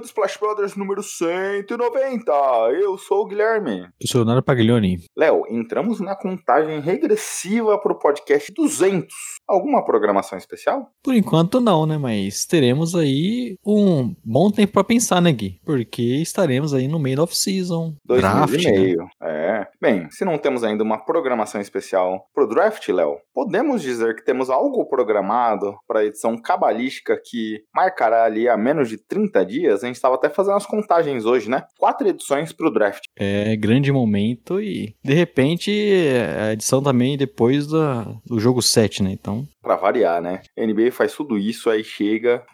Começando Splash Brothers número 190. Eu sou o Guilherme. Eu sou o Leonardo Paglioni. Léo, entramos na contagem regressiva para o podcast 200. Alguma programação especial? Por enquanto não, né? Mas teremos aí um bom tempo pra pensar, né, Gui? Porque estaremos aí no meio da off-season. Dois Draft, meses e né? meio. É. Bem, se não temos ainda uma programação especial pro draft, Léo, podemos dizer que temos algo programado para a edição cabalística que marcará ali a menos de 30 dias. A gente estava até fazendo as contagens hoje, né? Quatro edições pro draft. É grande momento e, de repente, a edição também depois da, do jogo 7, né? Então, Pra variar, né? NBA faz tudo isso, aí chega,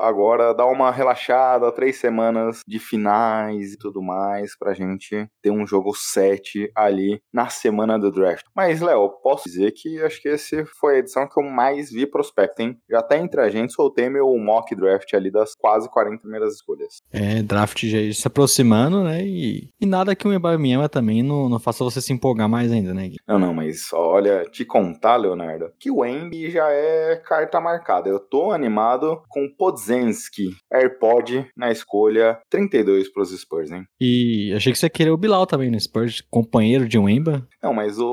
agora dá uma relaxada, três semanas de finais e tudo mais, pra gente ter um jogo 7 ali na semana do draft. Mas, Léo, posso dizer que acho que esse foi a edição que eu mais vi prospecto, hein? Já até entre a gente, soltei meu mock draft ali das quase 40 primeiras escolhas. é draft já se aproximando, né? E, e nada que o Ibamiama também não, não faça você se empolgar mais ainda, né, Gui? Não, não, mas olha, te contar, Leonardo, que o Embi já é carta marcada. Eu tô animado com Podzensky, AirPod na escolha 32 pros Spurs, hein? E achei que você ia querer o Bilal também no Spurs, companheiro de Wemba. Não, mas o,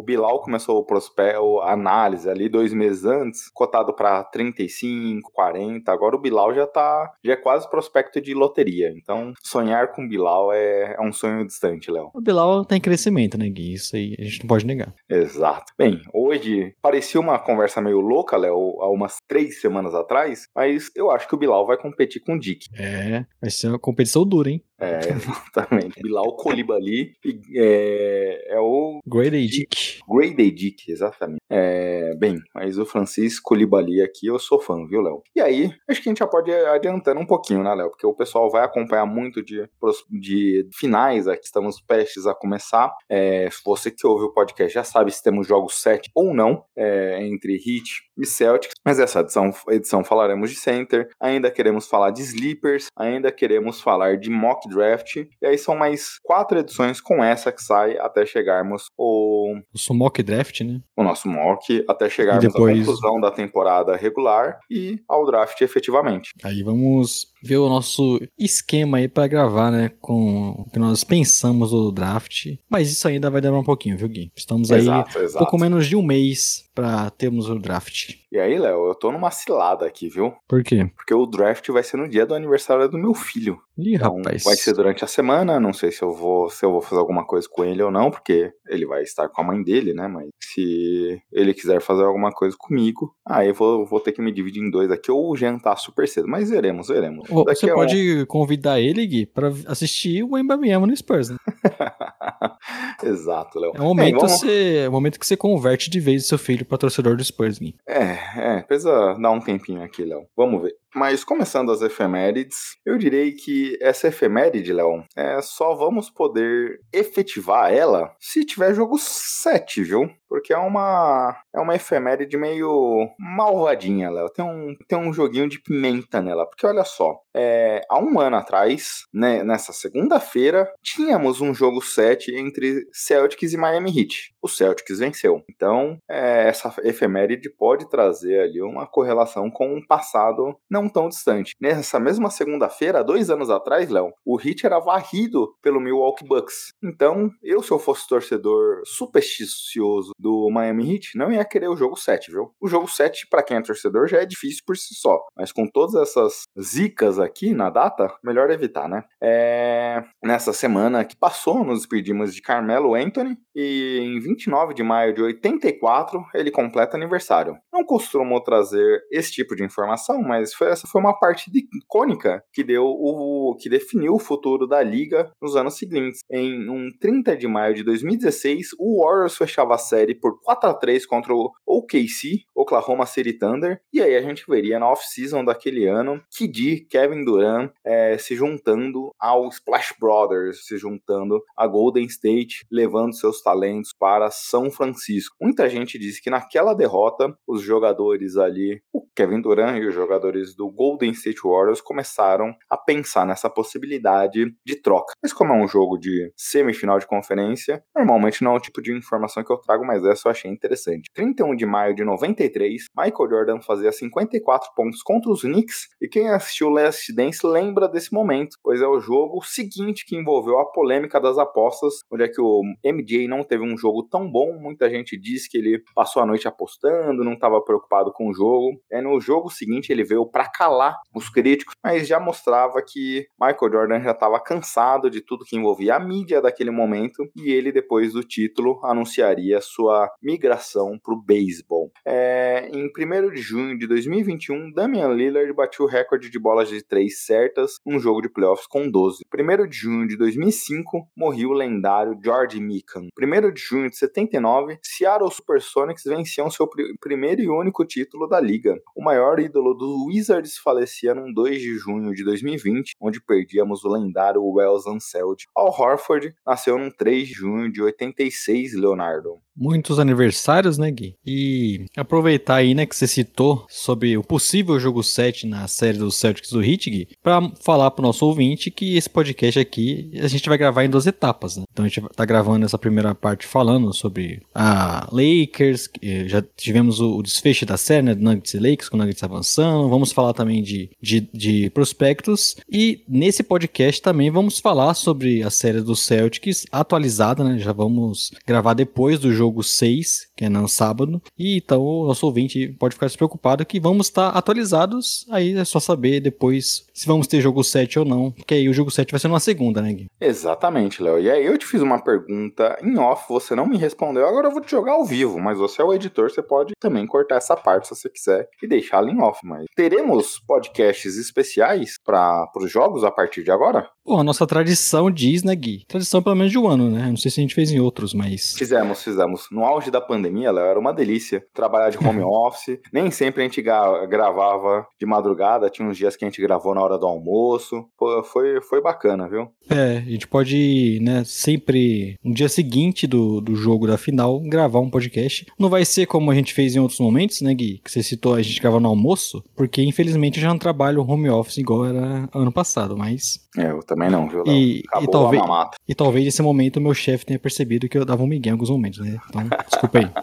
o Bilal começou o prospecto, a análise ali dois meses antes, cotado pra 35, 40. Agora o Bilal já tá, já é quase prospecto de loteria. Então, sonhar com o Bilal é, é um sonho distante, Léo. O Bilal tá em crescimento, né, Gui? Isso aí a gente não pode negar. Exato. Bem, hoje parecia uma conversa meio louca, Léo, há umas três semanas atrás, mas eu acho que o Bilal vai competir com o Dick. É, vai ser uma competição dura, hein? É, exatamente. Bilal Colibali é, é o Grade A Dick. Grady Dick, exatamente. É, bem, mas o Francisco Colibali aqui eu sou fã, viu, Léo? E aí, acho que a gente já pode ir adiantando um pouquinho, né, Léo? Porque o pessoal vai acompanhar muito de, de finais aqui, estamos prestes a começar. É, se você que ouve o podcast já sabe se temos jogos 7 ou não, é, entre Heat e Celtics. Mas essa edição, edição falaremos de center, ainda queremos falar de sleepers, ainda queremos falar de mock draft. E aí são mais quatro edições com essa que sai até chegarmos o O Sumock Draft, né? o nosso mock até chegarmos depois- à conclusão da temporada regular e ao draft efetivamente. Aí vamos ver o nosso esquema aí pra gravar, né? Com o que nós pensamos do draft. Mas isso ainda vai demorar um pouquinho, viu, Gui? Estamos aí exato, exato. pouco menos de um mês pra termos o draft. E aí, Léo, eu tô numa cilada aqui, viu? Por quê? Porque o draft vai ser no dia do aniversário do meu filho. Ih, Então, rapaz. vai ser durante a semana, não sei se eu vou se eu vou fazer alguma coisa com ele ou não, porque ele vai estar com a mãe dele, né? Mas se ele quiser fazer alguma coisa comigo, aí eu vou, vou ter que me dividir em dois aqui ou jantar super cedo. Mas veremos, veremos. Você um- pode convidar ele, Gui, pra assistir o Mbamiama no Spurs, né? Exato, Léo. É o momento, Bem, vamos- você, é o momento que você converte de vez o seu filho pra torcedor do Spurs, Gui. É, é, precisa dar um tempinho aqui, Léo. Vamos ver. Mas começando as efemérides, eu direi que essa efeméride, Léo, é só vamos poder efetivar ela se tiver jogo 7, viu? Porque é uma é uma efeméride meio malvadinha, Léo. Tem um, tem um joguinho de pimenta nela. Porque olha só, é, há um ano atrás, né, nessa segunda-feira, tínhamos um jogo 7 entre Celtics e Miami Heat. O Celtics venceu. Então, é, essa efeméride pode trazer ali uma correlação com um passado não tão distante. Nessa mesma segunda-feira, dois anos atrás, Léo, o Heat era varrido pelo Milwaukee Bucks. Então, eu, se eu fosse torcedor supersticioso do Miami Heat, não ia querer o jogo 7, viu? O jogo 7, pra quem é torcedor, já é difícil por si só. Mas com todas essas zicas aqui na data, melhor evitar, né? É... Nessa semana que passou, nos despedimos de Carmelo Anthony e em 29 de maio de 84 ele completa aniversário. Não costumou trazer esse tipo de informação, mas foi essa foi uma partida icônica que deu o que definiu o futuro da liga nos anos seguintes. Em um 30 de maio de 2016, o Warriors fechava a série por 4 a 3 contra o OKC, Oklahoma City Thunder, e aí a gente veria na off-season daquele ano KD, Kevin Durant é, se juntando ao Splash Brothers, se juntando a Golden State, levando seus talentos para São Francisco. Muita gente disse que naquela derrota, os jogadores ali, o Kevin Durant e os jogadores do Golden State Warriors começaram a pensar nessa possibilidade de troca. Mas como é um jogo de semifinal de conferência, normalmente não é o tipo de informação que eu trago, mas essa eu achei interessante. 31 de maio de 93, Michael Jordan fazia 54 pontos contra os Knicks, e quem assistiu Last Dance lembra desse momento, pois é o jogo seguinte que envolveu a polêmica das apostas, onde é que o MJ não teve um jogo tão bom, muita gente diz que ele passou a noite apostando, não estava preocupado com o jogo. É no jogo seguinte ele veio para calar os críticos, mas já mostrava que Michael Jordan já estava cansado de tudo que envolvia a mídia daquele momento e ele depois do título anunciaria sua migração para o beisebol. É, em 1 de junho de 2021, Damian Lillard bateu o recorde de bolas de três certas num jogo de playoffs com 12. 1 de junho de 2005, morreu o lendário George Mikan. 1 de junho de 79, Seattle Supersonics venciam seu pr primeiro e único título da liga. O maior ídolo dos Wizards falecia num 2 de junho de 2020, onde perdíamos o lendário Wells Anseld. Al Horford nasceu num 3 de junho de 86, Leonardo. Muitos aniversários, né, Gui? E aproveitar aí, né, que você citou sobre o possível jogo 7 na série dos Celtics do Heat, Gui, pra falar pro nosso ouvinte que esse podcast aqui a gente vai gravar em duas etapas, né? Então a gente tá gravando essa primeira parte falando sobre a Lakers, já tivemos o desfecho da série, né, Nuggets e Lakers, com o Nuggets avançando, vamos falar também de, de, de prospectos, e nesse podcast também vamos falar sobre a série dos Celtics atualizada, né, já vamos gravar depois do jogo jogo 6, que é no sábado. E então o nosso ouvinte pode ficar despreocupado que vamos estar atualizados. Aí é só saber depois se vamos ter jogo 7 ou não. Porque aí o jogo 7 vai ser numa segunda, né, Gui? Exatamente, Léo. E aí eu te fiz uma pergunta em off, você não me respondeu. Agora eu vou te jogar ao vivo, mas você é o editor, você pode também cortar essa parte se você quiser e deixar ela em off. Mas teremos podcasts especiais para os jogos a partir de agora? Pô, a nossa tradição diz, né, Gui? Tradição pelo menos de um ano, né? Não sei se a gente fez em outros, mas. Fizemos, fizemos no auge da pandemia, Léo, era uma delícia trabalhar de home office. Nem sempre a gente gravava de madrugada, tinha uns dias que a gente gravou na hora do almoço. Pô, foi, foi bacana, viu? É, a gente pode, né, sempre, no dia seguinte do, do jogo da final, gravar um podcast. Não vai ser como a gente fez em outros momentos, né, Gui? Que você citou a gente gravar no almoço, porque infelizmente eu já não trabalho home office igual era ano passado, mas. É, eu também não, viu? E, e, talvez, e talvez nesse momento o meu chefe tenha percebido que eu dava um migué em alguns momentos, né? Então, desculpa aí.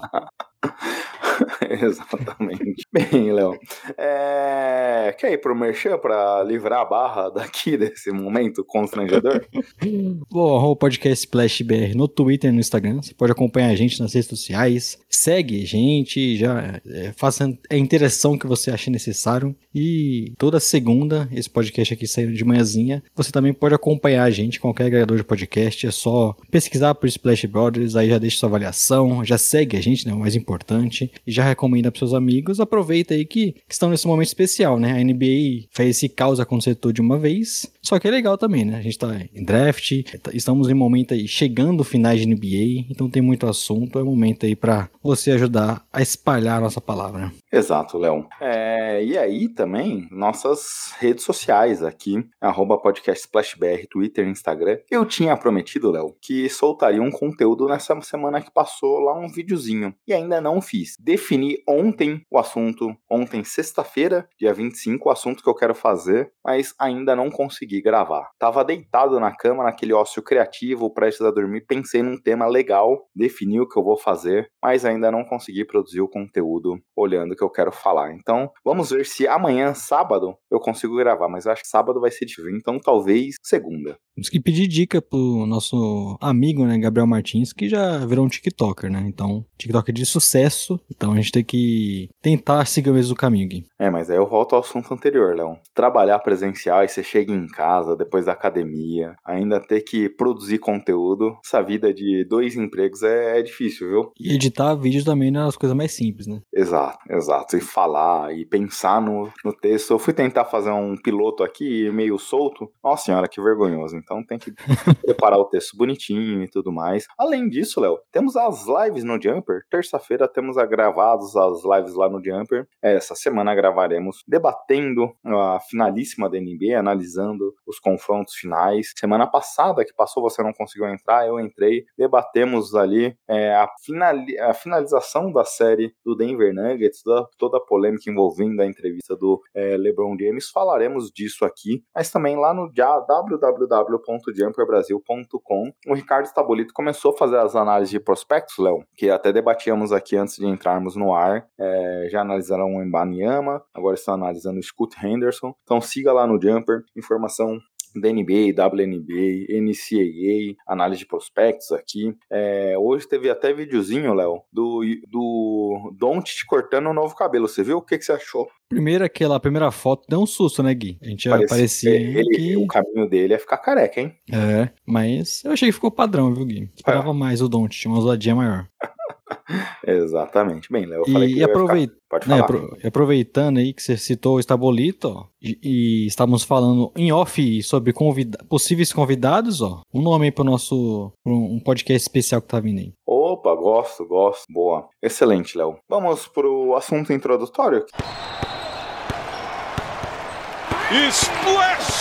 Exatamente. Bem, Léo, é... quer ir pro Merchan pra livrar a barra daqui desse momento constrangedor? Bom, o podcast Splash BR no Twitter e no Instagram. Você pode acompanhar a gente nas redes sociais. Segue gente, já é, faça a interação que você acha necessário. E toda segunda, esse podcast aqui saindo de manhãzinha, você também pode acompanhar a gente, qualquer agregador de podcast. É só pesquisar por Splash Brothers, aí já deixa sua avaliação, já segue a gente, né? O mais importante. E já recomenda para seus amigos. Aproveita aí que, que, estão nesse momento especial, né? A NBA fez esse caos acontecer tudo de uma vez. Só que é legal também, né? A gente tá em draft, estamos em momento aí chegando finais de NBA, então tem muito assunto. É momento aí para você ajudar a espalhar a nossa palavra. Exato, Léo. É, e aí também, nossas redes sociais aqui, arroba podcast SplashBR, Twitter, Instagram. Eu tinha prometido, Léo, que soltaria um conteúdo nessa semana que passou lá, um videozinho. E ainda não fiz. Defini ontem o assunto, ontem, sexta-feira, dia 25, o assunto que eu quero fazer, mas ainda não consegui gravar. Tava deitado na cama, naquele ócio criativo, prestes a dormir, pensei num tema legal, defini o que eu vou fazer, mas ainda não consegui produzir o conteúdo olhando que eu quero falar. Então, vamos ver se amanhã, sábado, eu consigo gravar, mas eu acho que sábado vai ser difícil, então talvez segunda. Temos que pedir dica pro nosso amigo, né, Gabriel Martins, que já virou um TikToker, né? Então, TikToker de sucesso. Então a gente tem que tentar seguir o mesmo caminho, Gui. É, mas aí eu volto ao assunto anterior, Léo. Trabalhar presencial e você chega em casa depois da academia, ainda ter que produzir conteúdo, essa vida de dois empregos é, é difícil, viu? E editar vídeos também não é as coisas mais simples, né? Exato, exato. E falar e pensar no, no texto. Eu fui tentar fazer um piloto aqui meio solto. Nossa senhora, que vergonhoso. Então tem que preparar o texto bonitinho e tudo mais. Além disso, Léo, temos as lives no Jumper. Terça-feira temos gravados as lives lá no Jumper. Essa semana gravaremos debatendo a finalíssima da NBA, analisando os confrontos finais. Semana passada que passou, você não conseguiu entrar, eu entrei. Debatemos ali é, a, finali a finalização da série do Denver Nuggets, toda, a polêmica envolvendo a entrevista do é, LeBron James. Falaremos disso aqui, mas também lá no www.jumperbrasil.com. O Ricardo Stabolito começou a fazer as análises de prospectos, Léo, que até debatíamos aqui antes de entrarmos no ar. É, já analisaram o Embanyama, agora estão analisando o Scoot Henderson. Então siga lá no Jumper, informação da NBA, WNBA, NCAA, análise de prospectos aqui. É, hoje teve até videozinho, Léo, do, do Don't cortando o novo cabelo. Você viu? O que, que você achou? Primeiro, aquela primeira foto deu um susto, né, Gui? A gente Parece, parecia ele, que... O caminho dele é ficar careca, hein? É, mas eu achei que ficou padrão, viu, Gui? Esperava é. mais o Don't, tinha uma ousadia maior. Exatamente. Bem, Léo, eu falei e, que aproveita, ficar... Pode falar. Né, aproveitando aí que você citou o Estabolito, ó, e, e, estávamos falando em off sobre convida possíveis convidados, ó. Um nome aí pro nosso pro um podcast especial que tá vindo aí. Opa, gosto, gosto. Boa. Excelente, Léo. Vamos pro assunto introdutório. Splash!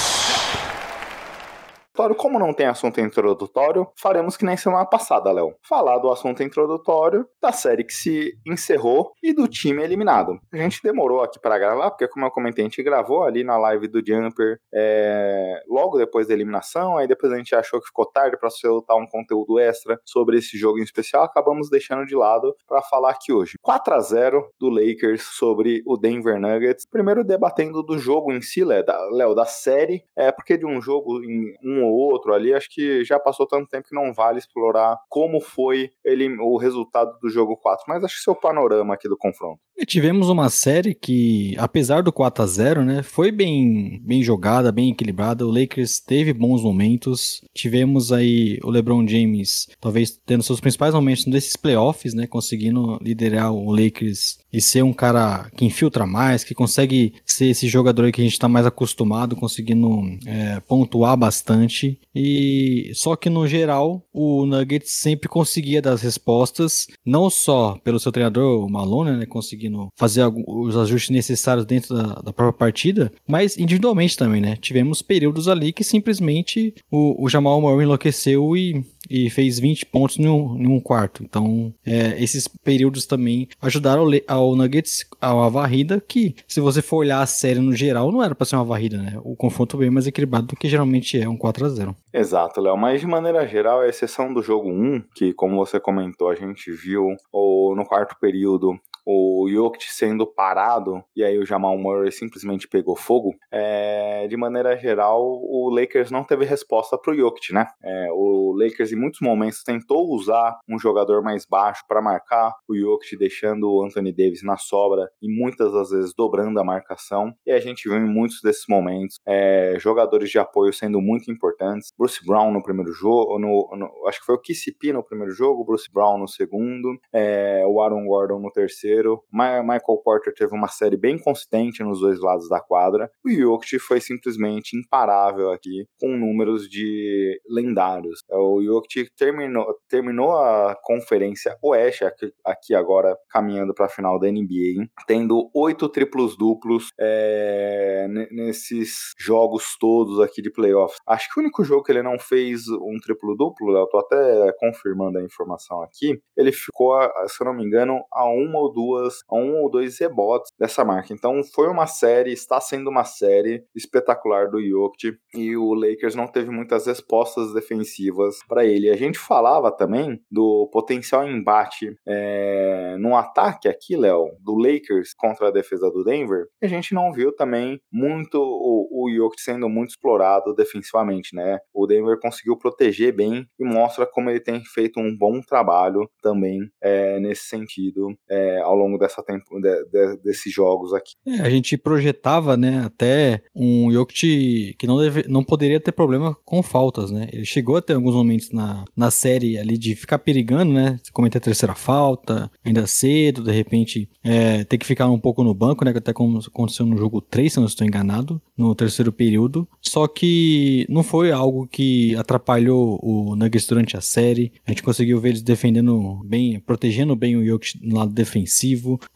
Como não tem assunto introdutório, faremos que nem semana passada, Léo. Falar do assunto introdutório, da série que se encerrou e do time eliminado. A gente demorou aqui para gravar, porque, como eu comentei, a gente gravou ali na live do Jumper é, logo depois da eliminação, aí depois a gente achou que ficou tarde para soltar um conteúdo extra sobre esse jogo em especial, acabamos deixando de lado para falar aqui hoje. 4 a 0 do Lakers sobre o Denver Nuggets. Primeiro debatendo do jogo em si, Léo, da, da série, é porque de um jogo em um ou outro ali, acho que já passou tanto tempo que não vale explorar como foi ele, o resultado do jogo 4. Mas acho que seu panorama aqui do confronto. E tivemos uma série que, apesar do 4 a 0 né, foi bem, bem jogada, bem equilibrada. O Lakers teve bons momentos. Tivemos aí o LeBron James, talvez tendo seus principais momentos nesses playoffs, né, conseguindo liderar o Lakers e ser um cara que infiltra mais, que consegue ser esse jogador que a gente está mais acostumado, conseguindo é, pontuar bastante. E só que no geral o Nuggets sempre conseguia dar as respostas, não só pelo seu treinador, o Malone, né, conseguindo fazer os ajustes necessários dentro da, da, própria partida, mas individualmente também, né? Tivemos períodos ali que simplesmente o, o Jamal Murray enlouqueceu e e fez 20 pontos em um, em um quarto. Então, é, esses períodos também ajudaram ao, ao Nuggets a uma varrida que, se você for olhar a série no geral, não era para ser uma varrida, né? O confronto bem mais equilibrado do que geralmente é um 4 a 0 Exato, Léo. Mas de maneira geral, a exceção do jogo 1, que como você comentou, a gente viu ou no quarto período o Jokic sendo parado e aí o Jamal Murray simplesmente pegou fogo, é, de maneira geral o Lakers não teve resposta para o Jokic, né? É, o Lakers em muitos momentos tentou usar um jogador mais baixo para marcar o Jokic, deixando o Anthony Davis na sobra e muitas das vezes dobrando a marcação. E a gente viu em muitos desses momentos é, jogadores de apoio sendo muito importantes. Bruce Brown no primeiro jogo, no, no, acho que foi o KCP no primeiro jogo, Bruce Brown no segundo, é, o Aaron Gordon no terceiro Michael Porter teve uma série bem consistente nos dois lados da quadra. O Jokic foi simplesmente imparável aqui, com números de lendários. É, o Jokic terminou, terminou a conferência Oeste, aqui, aqui agora caminhando para a final da NBA, tendo oito triplos duplos é, nesses jogos todos aqui de playoffs. Acho que o único jogo que ele não fez um triplo duplo, eu tô até confirmando a informação aqui, ele ficou, se eu não me engano, a uma ou duas duas, um ou dois rebotes dessa marca. Então foi uma série, está sendo uma série espetacular do Jokic e o Lakers não teve muitas respostas defensivas para ele. A gente falava também do potencial embate é, no ataque aqui, Léo, do Lakers contra a defesa do Denver. A gente não viu também muito o, o Jokic sendo muito explorado defensivamente, né? O Denver conseguiu proteger bem e mostra como ele tem feito um bom trabalho também é, nesse sentido é, ao longo dessa tempo, de, de, desses jogos aqui. É, a gente projetava, né, até um Jokic que não, deve, não poderia ter problema com faltas, né? Ele chegou a ter alguns momentos na, na série ali de ficar perigando, né? A terceira falta, ainda cedo, de repente é, ter que ficar um pouco no banco, né? Até como aconteceu no jogo 3, se não estou enganado, no terceiro período. Só que não foi algo que atrapalhou o Nuggets durante a série. A gente conseguiu ver eles defendendo bem, protegendo bem o Jokic no lado defensivo.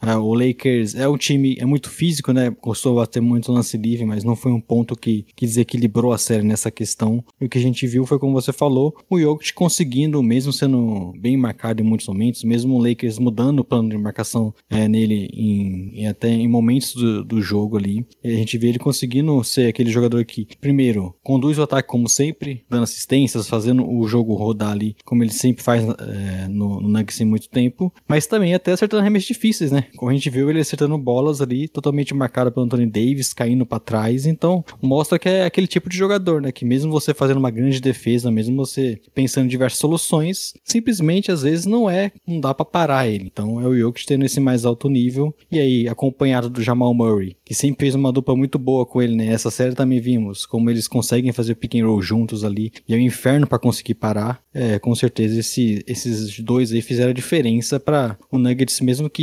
É, o Lakers é um time, é muito físico, né? Gostou ter muito lance livre, mas não foi um ponto que, que desequilibrou a série nessa questão. E o que a gente viu foi, como você falou, o Jokic conseguindo, mesmo sendo bem marcado em muitos momentos, mesmo o Lakers mudando o plano de marcação é, nele em, em, até em momentos do, do jogo ali, a gente vê ele conseguindo ser aquele jogador que, primeiro, conduz o ataque como sempre, dando assistências, fazendo o jogo rodar ali, como ele sempre faz é, no, no Nuggets em muito tempo, mas também até acertando arremessos difíceis, né? Como a gente viu ele acertando bolas ali, totalmente marcado pelo Anthony Davis, caindo para trás, então mostra que é aquele tipo de jogador, né? Que mesmo você fazendo uma grande defesa, mesmo você pensando em diversas soluções, simplesmente às vezes não é, não dá para parar ele. Então é o Jokic tendo esse mais alto nível, e aí acompanhado do Jamal Murray, que sempre fez uma dupla muito boa com ele, né? Essa série também vimos como eles conseguem fazer o pick and roll juntos ali, e é um inferno para conseguir parar. É, com certeza esse, esses dois aí fizeram a diferença para o Nuggets, mesmo que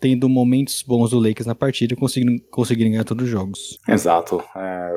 tendo momentos bons do Lakers na partida, conseguindo, conseguindo ganhar todos os jogos. Exato. É,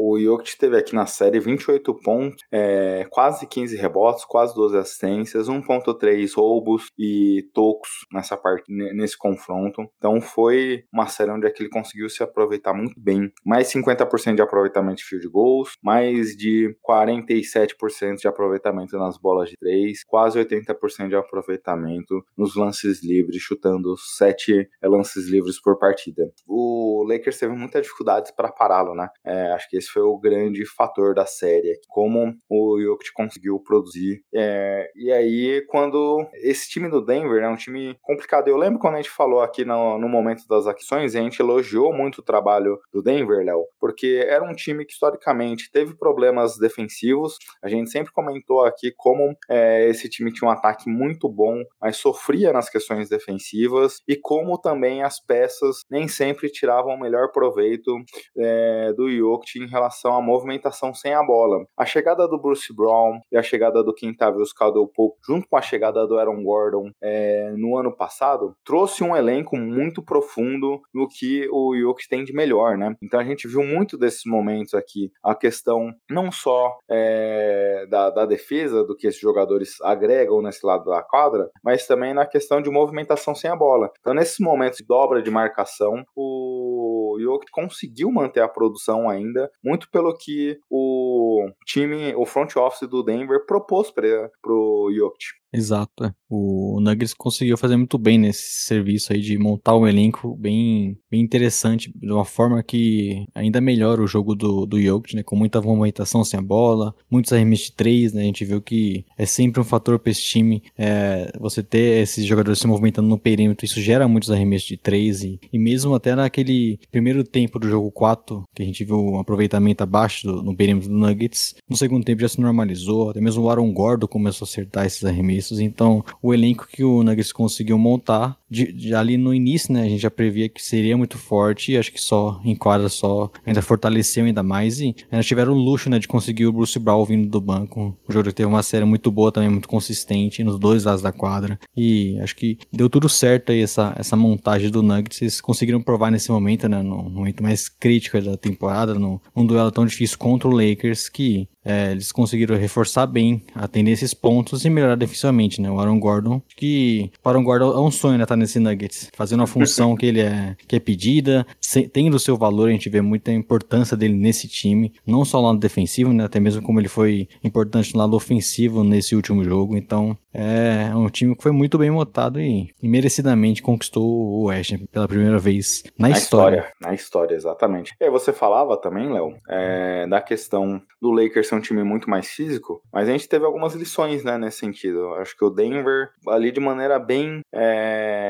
o Jokic teve aqui na série 28 pontos, é, quase 15 rebotes, quase 12 assistências, 1.3 roubos e tocos nessa parte, nesse confronto. Então foi uma série onde ele conseguiu se aproveitar muito bem. Mais 50% de aproveitamento de field goals, mais de 47% de aproveitamento nas bolas de 3, quase 80% de aproveitamento nos lances livres, chutando 7 sete lances livres por partida. O Lakers teve muita dificuldades para pará-lo, né? É, acho que esse foi o grande fator da série, como o Jokic conseguiu produzir. É, e aí, quando esse time do Denver é um time complicado, eu lembro quando a gente falou aqui no, no momento das ações, a gente elogiou muito o trabalho do Denver, Léo, porque era um time que historicamente teve problemas defensivos. A gente sempre comentou aqui como é, esse time tinha um ataque muito bom, mas sofria nas questões defensivas e como como também as peças nem sempre tiravam o melhor proveito é, do Jokic em relação à movimentação sem a bola. A chegada do Bruce Brown e a chegada do Quintavious Caldwell Pope, junto com a chegada do Aaron Gordon é, no ano passado, trouxe um elenco muito profundo no que o Jokic tem de melhor, né? Então a gente viu muito desses momentos aqui, a questão não só é, da, da defesa, do que esses jogadores agregam nesse lado da quadra, mas também na questão de movimentação sem a bola. Então, nesse nesses momentos de dobra de marcação, o Jokic conseguiu manter a produção ainda, muito pelo que o time, o front office do Denver propôs para o Jokic. Exato. É. O Nuggets conseguiu fazer muito bem nesse serviço aí de montar um elenco bem, bem interessante, de uma forma que ainda melhora o jogo do, do Jokic, né? Com muita movimentação sem a bola, muitos arremessos de três, né? A gente viu que é sempre um fator para esse time é, você ter esses jogadores se movimentando no perímetro, isso gera muitos arremessos de três e, e mesmo até naquele primeiro tempo do jogo 4, que a gente viu um aproveitamento abaixo do, no perímetro do Nuggets, no segundo tempo já se normalizou, até mesmo o Aaron Gordo começou a acertar esses arremessos então, o elenco que o Nuggets conseguiu montar, de, de, ali no início, né, a gente já previa que seria muito forte, acho que só em quadra só ainda fortaleceu ainda mais, e ainda tiveram o luxo, né, de conseguir o Bruce Brown vindo do banco. O jogo teve uma série muito boa também, muito consistente, nos dois lados da quadra, e acho que deu tudo certo aí essa, essa montagem do Nuggets, eles conseguiram provar nesse momento, né, no momento mais crítico da temporada, num duelo tão difícil contra o Lakers, que é, eles conseguiram reforçar bem, atender esses pontos e melhorar defensivamente, né? O Aaron Gordon, que o Aaron Gordon é um sonho, né? Tá nesse Nuggets, fazendo a função que ele é, que é pedida, se, tendo o seu valor, a gente vê muita importância dele nesse time, não só no lado defensivo, né, até mesmo como ele foi importante no lado ofensivo nesse último jogo, então é um time que foi muito bem montado e, e merecidamente conquistou o West pela primeira vez na, na história. história. Na história, exatamente. E aí você falava também, Léo, é, da questão do Lakers ser um time muito mais físico, mas a gente teve algumas lições, né, nesse sentido. Acho que o Denver, ali de maneira bem é,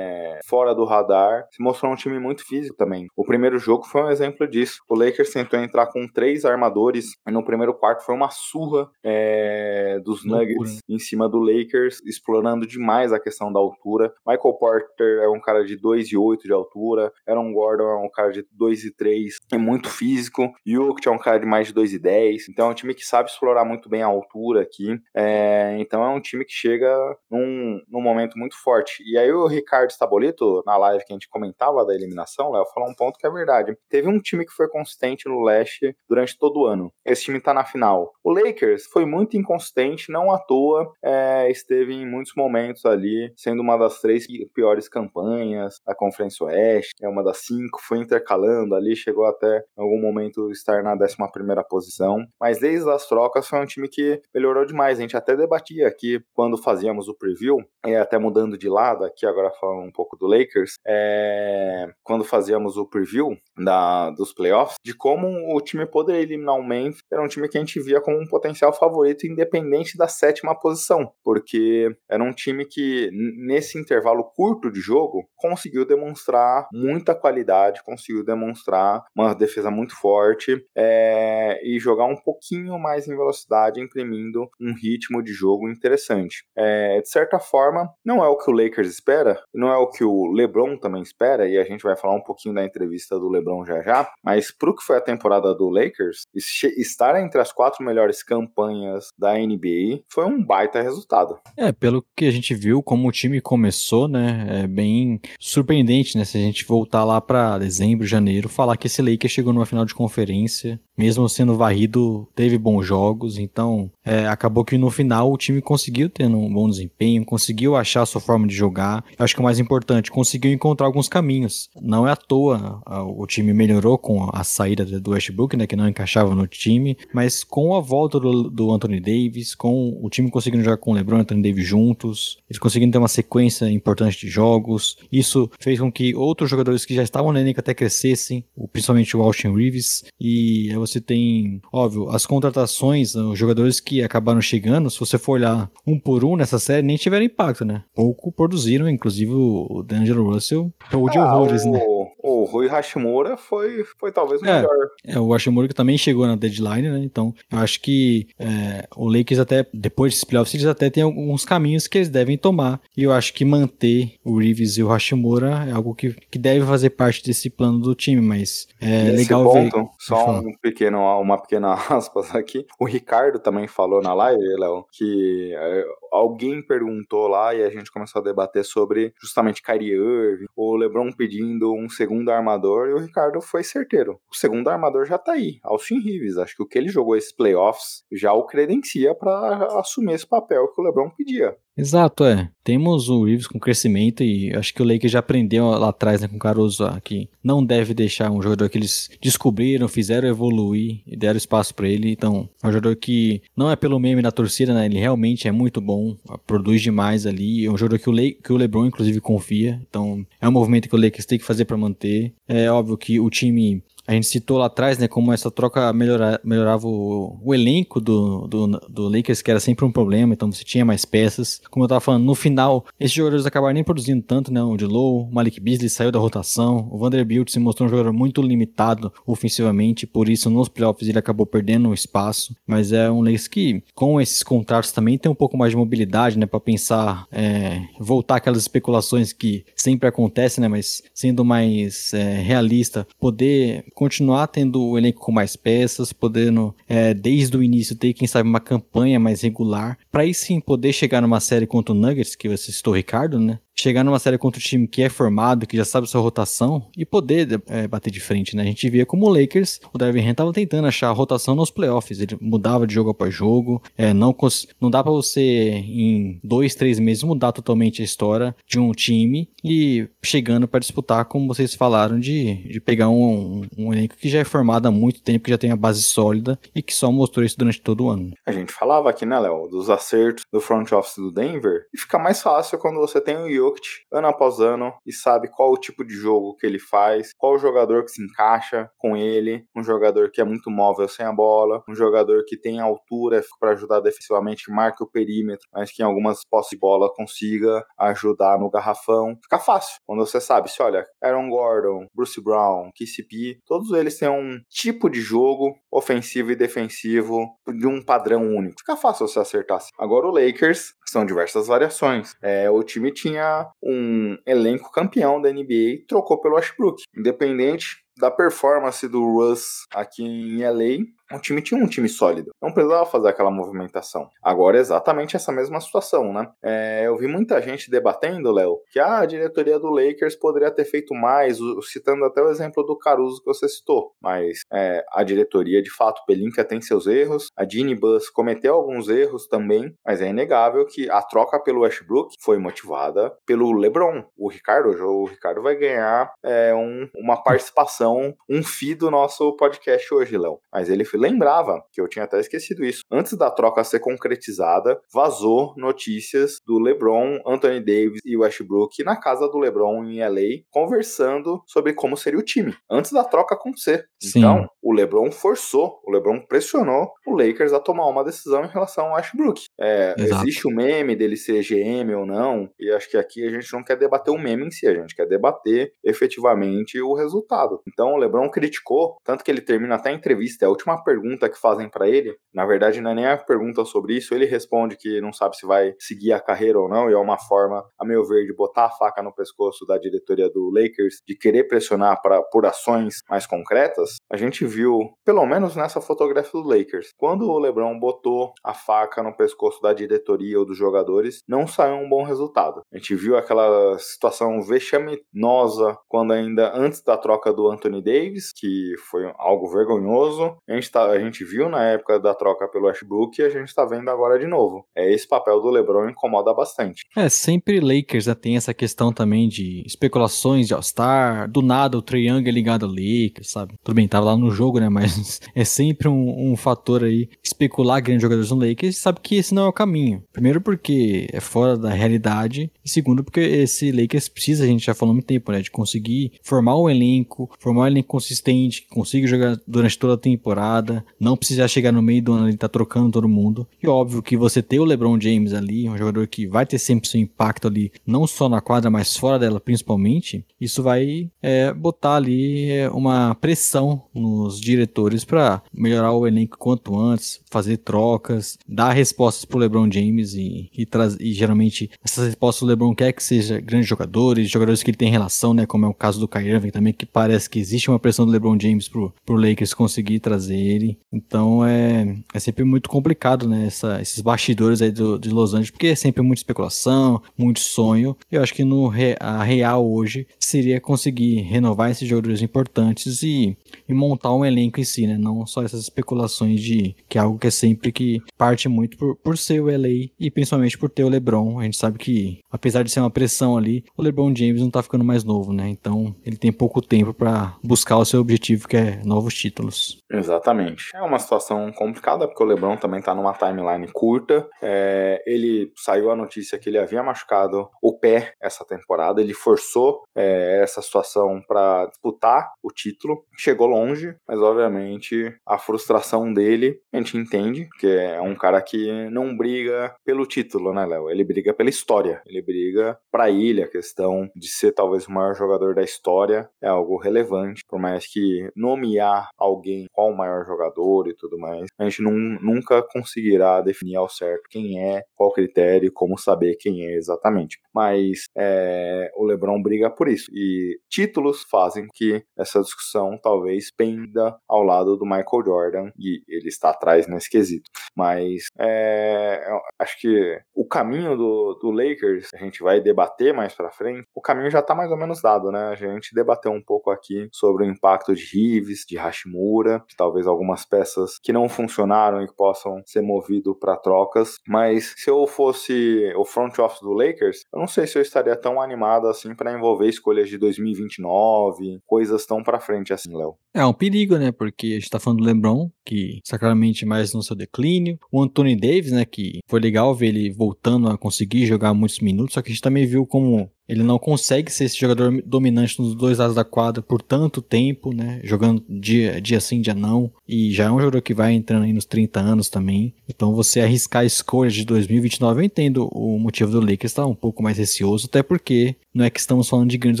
fora do radar, se mostrou um time muito físico também. O primeiro jogo foi um exemplo disso. O Lakers tentou entrar com três armadores, e no primeiro quarto foi uma surra é, dos Nuggets em cima do Lakers, explorando demais a questão da altura. Michael Porter é um cara de 2,8 de altura, Aaron Gordon é um cara de 2,3, é muito físico, Jokic é um cara de mais de 2,10, então é um time que sabe explorar muito bem a altura aqui, é, então é um time que chega num, num momento muito forte. E aí o Ricardo Stabolito, na live que a gente comentava da eliminação, Léo, falou um ponto que é verdade. Teve um time que foi consistente no leste durante todo o ano. Esse time tá na final. O Lakers foi muito inconsistente, não à toa, é, esteve em muitos momentos ali, sendo uma das três piores campanhas da Conferência Oeste, é uma das cinco, foi intercalando ali, chegou até em algum momento estar na 11 primeira posição, mas desde as trocas foi um time que melhorou demais. A gente até debatia aqui quando fazíamos o preview, é, até mudando de lado aqui, agora falando um pouco do Lakers, é, quando fazíamos o preview da, dos playoffs, de como o time poderia eliminar o Memphis, era um time que a gente via como um potencial favorito, independente da sétima posição, porque era um time que, nesse intervalo curto de jogo, conseguiu demonstrar muita qualidade, conseguiu demonstrar uma defesa muito forte é, e jogar um pouquinho mais em velocidade, imprimindo um ritmo de jogo interessante. É, de certa forma, não é o que o Lakers espera, não é o que o LeBron também espera, e a gente vai falar um pouquinho da entrevista do LeBron já já, mas pro que foi a temporada do Lakers, estar entre as quatro melhores campanhas da NBA foi um baita resultado. É, pelo que a gente viu, como o time começou, né, é bem surpreendente, né, se a gente voltar lá para dezembro, janeiro, falar que esse Lakers chegou numa final de conferência, mesmo sendo varrido, teve bons jogos, então é, acabou que no final o time conseguiu ter um bom desempenho, conseguiu achar a sua forma de jogar. Eu acho que o mais importante, conseguiu encontrar alguns caminhos. Não é à toa o time melhorou com a saída do Westbrook, né, que não encaixava no time, mas com a volta do, do Anthony Davis, com o time conseguindo jogar com o LeBron e Anthony Davis juntos, eles conseguindo ter uma sequência importante de jogos. Isso fez com que outros jogadores que já estavam na elenco até crescessem, principalmente o Austin Reeves, e você tem, óbvio, as contratações, os jogadores que acabaram chegando, se você for olhar um por um nessa série, nem tiveram impacto, né? Pouco produziram, inclusive o D'Angelo Russell, ou de ah, horrores, o... né? O Rui Hashimura foi, foi talvez o é, melhor. É, o Hashimura que também chegou na deadline, né? Então, eu acho que é, o Lakers até, depois desses playoffs, eles até tem alguns caminhos que eles devem tomar. E eu acho que manter o Reeves e o Hashimura é algo que, que deve fazer parte desse plano do time, mas é Nesse legal ponto, ver... Só um pequeno, uma pequena aspas aqui. O Ricardo também falou na live, Léo, que é, alguém perguntou lá e a gente começou a debater sobre justamente Kyrie Irving, o LeBron pedindo um segundo armador e o Ricardo foi certeiro. O segundo armador já tá aí, Austin Reeves. Acho que o que ele jogou esses playoffs já o credencia para assumir esse papel que o LeBron pedia. Exato, é. Temos o Reeves com crescimento e acho que o Lakers já aprendeu lá atrás né, com o Caruso que não deve deixar um jogador que eles descobriram, fizeram evoluir e deram espaço para ele. Então, é um jogador que não é pelo meme da torcida, né? Ele realmente é muito bom, produz demais ali. É um jogador que o, Le que o LeBron, inclusive, confia. Então, é um movimento que o Lakers tem que fazer para manter. É óbvio que o time a gente citou lá atrás, né, como essa troca melhora, melhorava o, o elenco do, do, do, Lakers, que era sempre um problema, então você tinha mais peças. Como eu tava falando, no final, esses jogadores acabaram nem produzindo tanto, né, o Low, o Malik Beasley saiu da rotação, o Vanderbilt se mostrou um jogador muito limitado ofensivamente, por isso nos playoffs ele acabou perdendo espaço, mas é um Lakers que, com esses contratos também, tem um pouco mais de mobilidade, né, para pensar, é, voltar aquelas especulações que sempre acontecem, né, mas sendo mais é, realista, poder continuar tendo o elenco com mais peças, podendo é, desde o início ter, quem sabe, uma campanha mais regular, para aí sim poder chegar numa série contra o Nuggets, que você citou, Ricardo, né? Chegar numa série contra um time que é formado, que já sabe sua rotação e poder é, bater de frente, né? A gente via como o Lakers, o Darvin Ham tava tentando achar a rotação nos playoffs, ele mudava de jogo após jogo, é, não, não dá para você em dois, três meses mudar totalmente a história de um time e chegando para disputar, como vocês falaram, de, de pegar um, um, um elenco que já é formado há muito tempo, que já tem a base sólida e que só mostrou isso durante todo o ano. A gente falava aqui, né, Léo, dos acertos do front office do Denver, e fica mais fácil quando você tem o Jokic ano após ano e sabe qual o tipo de jogo que ele faz, qual o jogador que se encaixa com ele, um jogador que é muito móvel sem a bola, um jogador que tem altura para ajudar defensivamente, marca o perímetro, mas que em algumas posses de bola consiga ajudar no garrafão. Fica fácil quando você sabe se olha, Aaron Gordon, Bruce Brown, KCP, todos eles têm um tipo de jogo ofensivo e defensivo de um padrão único. Fica fácil você acertar. Agora o Lakers são diversas variações. É, o time tinha um elenco campeão da NBA, trocou pelo Westbrook. Independente da performance do Russ aqui em LA, o time tinha um time sólido. Não precisava fazer aquela movimentação. Agora é exatamente essa mesma situação, né? É, eu vi muita gente debatendo, Léo, que ah, a diretoria do Lakers poderia ter feito mais, citando até o exemplo do Caruso que você citou. Mas é, a diretoria, de fato, Pelinka tem seus erros, a Ginny Bus cometeu alguns erros também, mas é inegável que a troca pelo Westbrook foi motivada pelo LeBron. O Ricardo, o Ricardo vai ganhar é, um, uma participação, um fee do nosso podcast hoje, Léo. Mas ele lembrava, que eu tinha até esquecido isso, antes da troca ser concretizada, vazou notícias do LeBron, Anthony Davis e Westbrook na casa do LeBron em LA, conversando sobre como seria o time, antes da troca acontecer. Sim. Então, o LeBron forçou, o LeBron pressionou o Lakers a tomar uma decisão em relação ao Westbrook. É, existe o meme dele ser GM ou não, e acho que aqui a gente não quer debater o meme em si, a gente quer debater efetivamente o resultado. Então, o LeBron criticou, tanto que ele termina até a entrevista, é a última pergunta que fazem para ele, na verdade não é nem a pergunta sobre isso, ele responde que não sabe se vai seguir a carreira ou não, e é uma forma, a meu ver, de botar a faca no pescoço da diretoria do Lakers, de querer pressionar para por ações mais concretas. A gente viu, pelo menos nessa fotografia do Lakers, quando o LeBron botou a faca no pescoço da diretoria ou dos jogadores, não saiu um bom resultado. A gente viu aquela situação vexaminosa quando ainda antes da troca do Anthony Davis, que foi algo vergonhoso. A gente tá, a gente viu na época da troca pelo Westbrook e a gente está vendo agora de novo. É esse papel do LeBron incomoda bastante. É, sempre Lakers já tem essa questão também de especulações de All-Star, do nada o Triangle ligado ao Lakers, sabe? Tudo bem, tava lá no jogo, né, mas é sempre um, um fator aí especular grandes jogadores no Lakers, sabe que esse não é o caminho. Primeiro porque é fora da realidade e segundo porque esse Lakers precisa, a gente já falou há muito tempo, né, de conseguir formar um elenco, formar um elenco consistente, que consiga jogar durante toda a temporada não precisar chegar no meio do ano e tá trocando todo mundo. E óbvio que você ter o LeBron James ali, um jogador que vai ter sempre seu impacto ali, não só na quadra, mas fora dela principalmente, isso vai é, botar ali é, uma pressão nos diretores para melhorar o elenco quanto antes, fazer trocas, dar respostas pro LeBron James e, e, e geralmente essas respostas o LeBron quer que seja grandes jogadores, jogadores que ele tem relação, né, como é o caso do Kyrie também, que parece que existe uma pressão do LeBron James pro, pro Lakers conseguir trazer dele. Então é, é sempre muito complicado, né? Essa, esses bastidores aí do, de Los Angeles, porque é sempre muita especulação, muito sonho. Eu acho que no a real hoje seria conseguir renovar esses jogadores importantes e, e montar um elenco em si, né? Não só essas especulações de que é algo que é sempre que parte muito por, por ser o LA e principalmente por ter o LeBron. A gente sabe que, apesar de ser uma pressão ali, o LeBron James não tá ficando mais novo, né? Então ele tem pouco tempo para buscar o seu objetivo, que é novos títulos. Exatamente. É uma situação complicada, porque o LeBron também tá numa timeline curta. É, ele saiu a notícia que ele havia machucado o pé essa temporada, ele forçou é, essa situação para disputar o título. Chegou longe, mas obviamente a frustração dele a gente entende, que é um cara que não briga pelo título, né, Léo? Ele briga pela história, ele briga pra ilha. A questão de ser talvez o maior jogador da história é algo relevante relevante, por mais que nomear alguém qual o maior jogador e tudo mais, a gente nunca conseguirá definir ao certo quem é, qual critério, como saber quem é exatamente. Mas é, o LeBron briga por isso e títulos fazem que essa discussão talvez penda ao lado do Michael Jordan e ele está atrás nesse quesito. Mas é, acho que o caminho do, do Lakers a gente vai debater mais para frente. O caminho já está mais ou menos dado, né? A gente debateu um pouco aqui sobre o impacto de Rives, de Hashimura, talvez algumas peças que não funcionaram e que possam ser movido para trocas. Mas se eu fosse o front office do Lakers, eu não sei se eu estaria tão animado assim para envolver escolhas de 2029, coisas tão para frente assim, Léo. É um perigo, né? Porque a gente tá falando do LeBron, que sacramente mais no seu declínio. O Anthony Davis, né? Que foi legal ver ele voltando a conseguir jogar muitos minutos, só que a gente também viu como ele não consegue ser esse jogador dominante nos dois lados da quadra por tanto tempo, né? Jogando dia, dia sim, dia não. E já é um jogador que vai entrando aí nos 30 anos também. Então você arriscar a escolha de 2029, eu entendo o motivo do Lakers estar um pouco mais receoso, até porque não é que estamos falando de grandes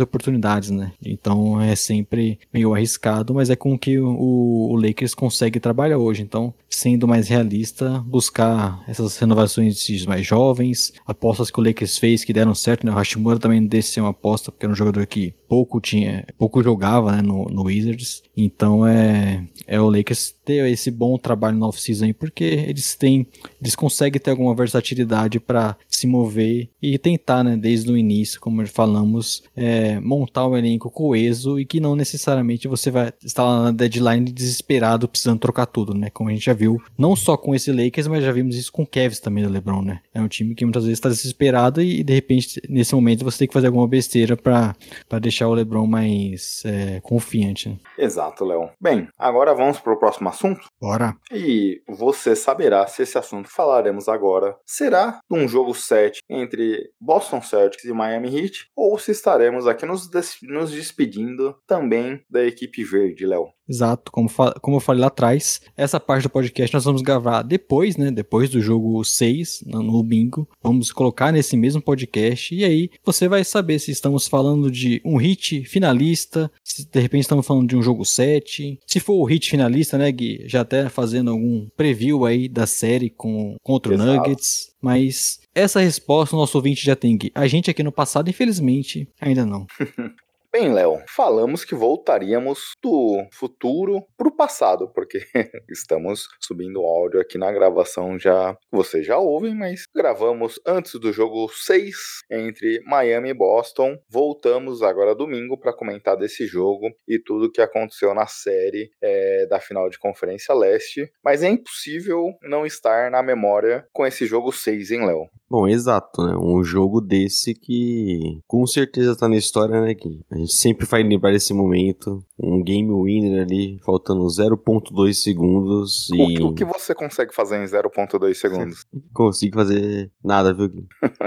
oportunidades, né? Então é sempre meio arriscado, mas é com que o, o Lakers consegue trabalhar hoje. Então, sendo mais realista, buscar essas renovações mais jovens, apostas que o Lakers fez que deram certo, né? O Hashimura também desse ser uma aposta, porque era um jogador que pouco tinha, pouco jogava né, no, no Wizards. Então é, é o Lakers ter esse bom trabalho no off-season porque eles têm, eles conseguem ter alguma versatilidade para se mover e tentar, né, desde o início, como falamos, é, montar um elenco coeso e que não necessariamente você vai estar lá na deadline desesperado precisando trocar tudo, né? Como a gente já viu, não só com esse Lakers, mas já vimos isso com o Cavs também do LeBron, né? É um time que muitas vezes está desesperado e de repente nesse momento você tem que fazer alguma besteira para deixar o LeBron mais é, confiante. Né? Exato, Léo. Bem, agora vamos para o próximo assunto. Bora. E você saberá se esse assunto que falaremos agora será um jogo 7 entre Boston Celtics e Miami Heat ou se estaremos aqui nos, des nos despedindo também da equipe verde, Léo. Exato, como, como eu falei lá atrás, essa parte do podcast nós vamos gravar depois, né? Depois do jogo 6, no, no domingo. Vamos colocar nesse mesmo podcast e aí você vai saber se estamos falando de um hit finalista, se de repente estamos falando de um jogo 7. Se for o hit finalista, né, Gui? Já até fazendo algum preview aí da série com, contra o Nuggets. Mas essa resposta o nosso ouvinte já tem, Gui. A gente aqui no passado, infelizmente, ainda não. Bem, Léo, falamos que voltaríamos do futuro para o passado, porque estamos subindo áudio aqui na gravação já. Vocês já ouvem, mas gravamos antes do jogo 6 entre Miami e Boston. Voltamos agora domingo para comentar desse jogo e tudo que aconteceu na série é, da final de Conferência Leste. Mas é impossível não estar na memória com esse jogo 6, hein, Léo? Bom, exato, né? Um jogo desse que com certeza tá na história, né? Que a gente sempre vai lembrar desse momento. Um game winner ali, faltando 0.2 segundos. E... O, que, o que você consegue fazer em 0.2 segundos? Consigo fazer nada, viu?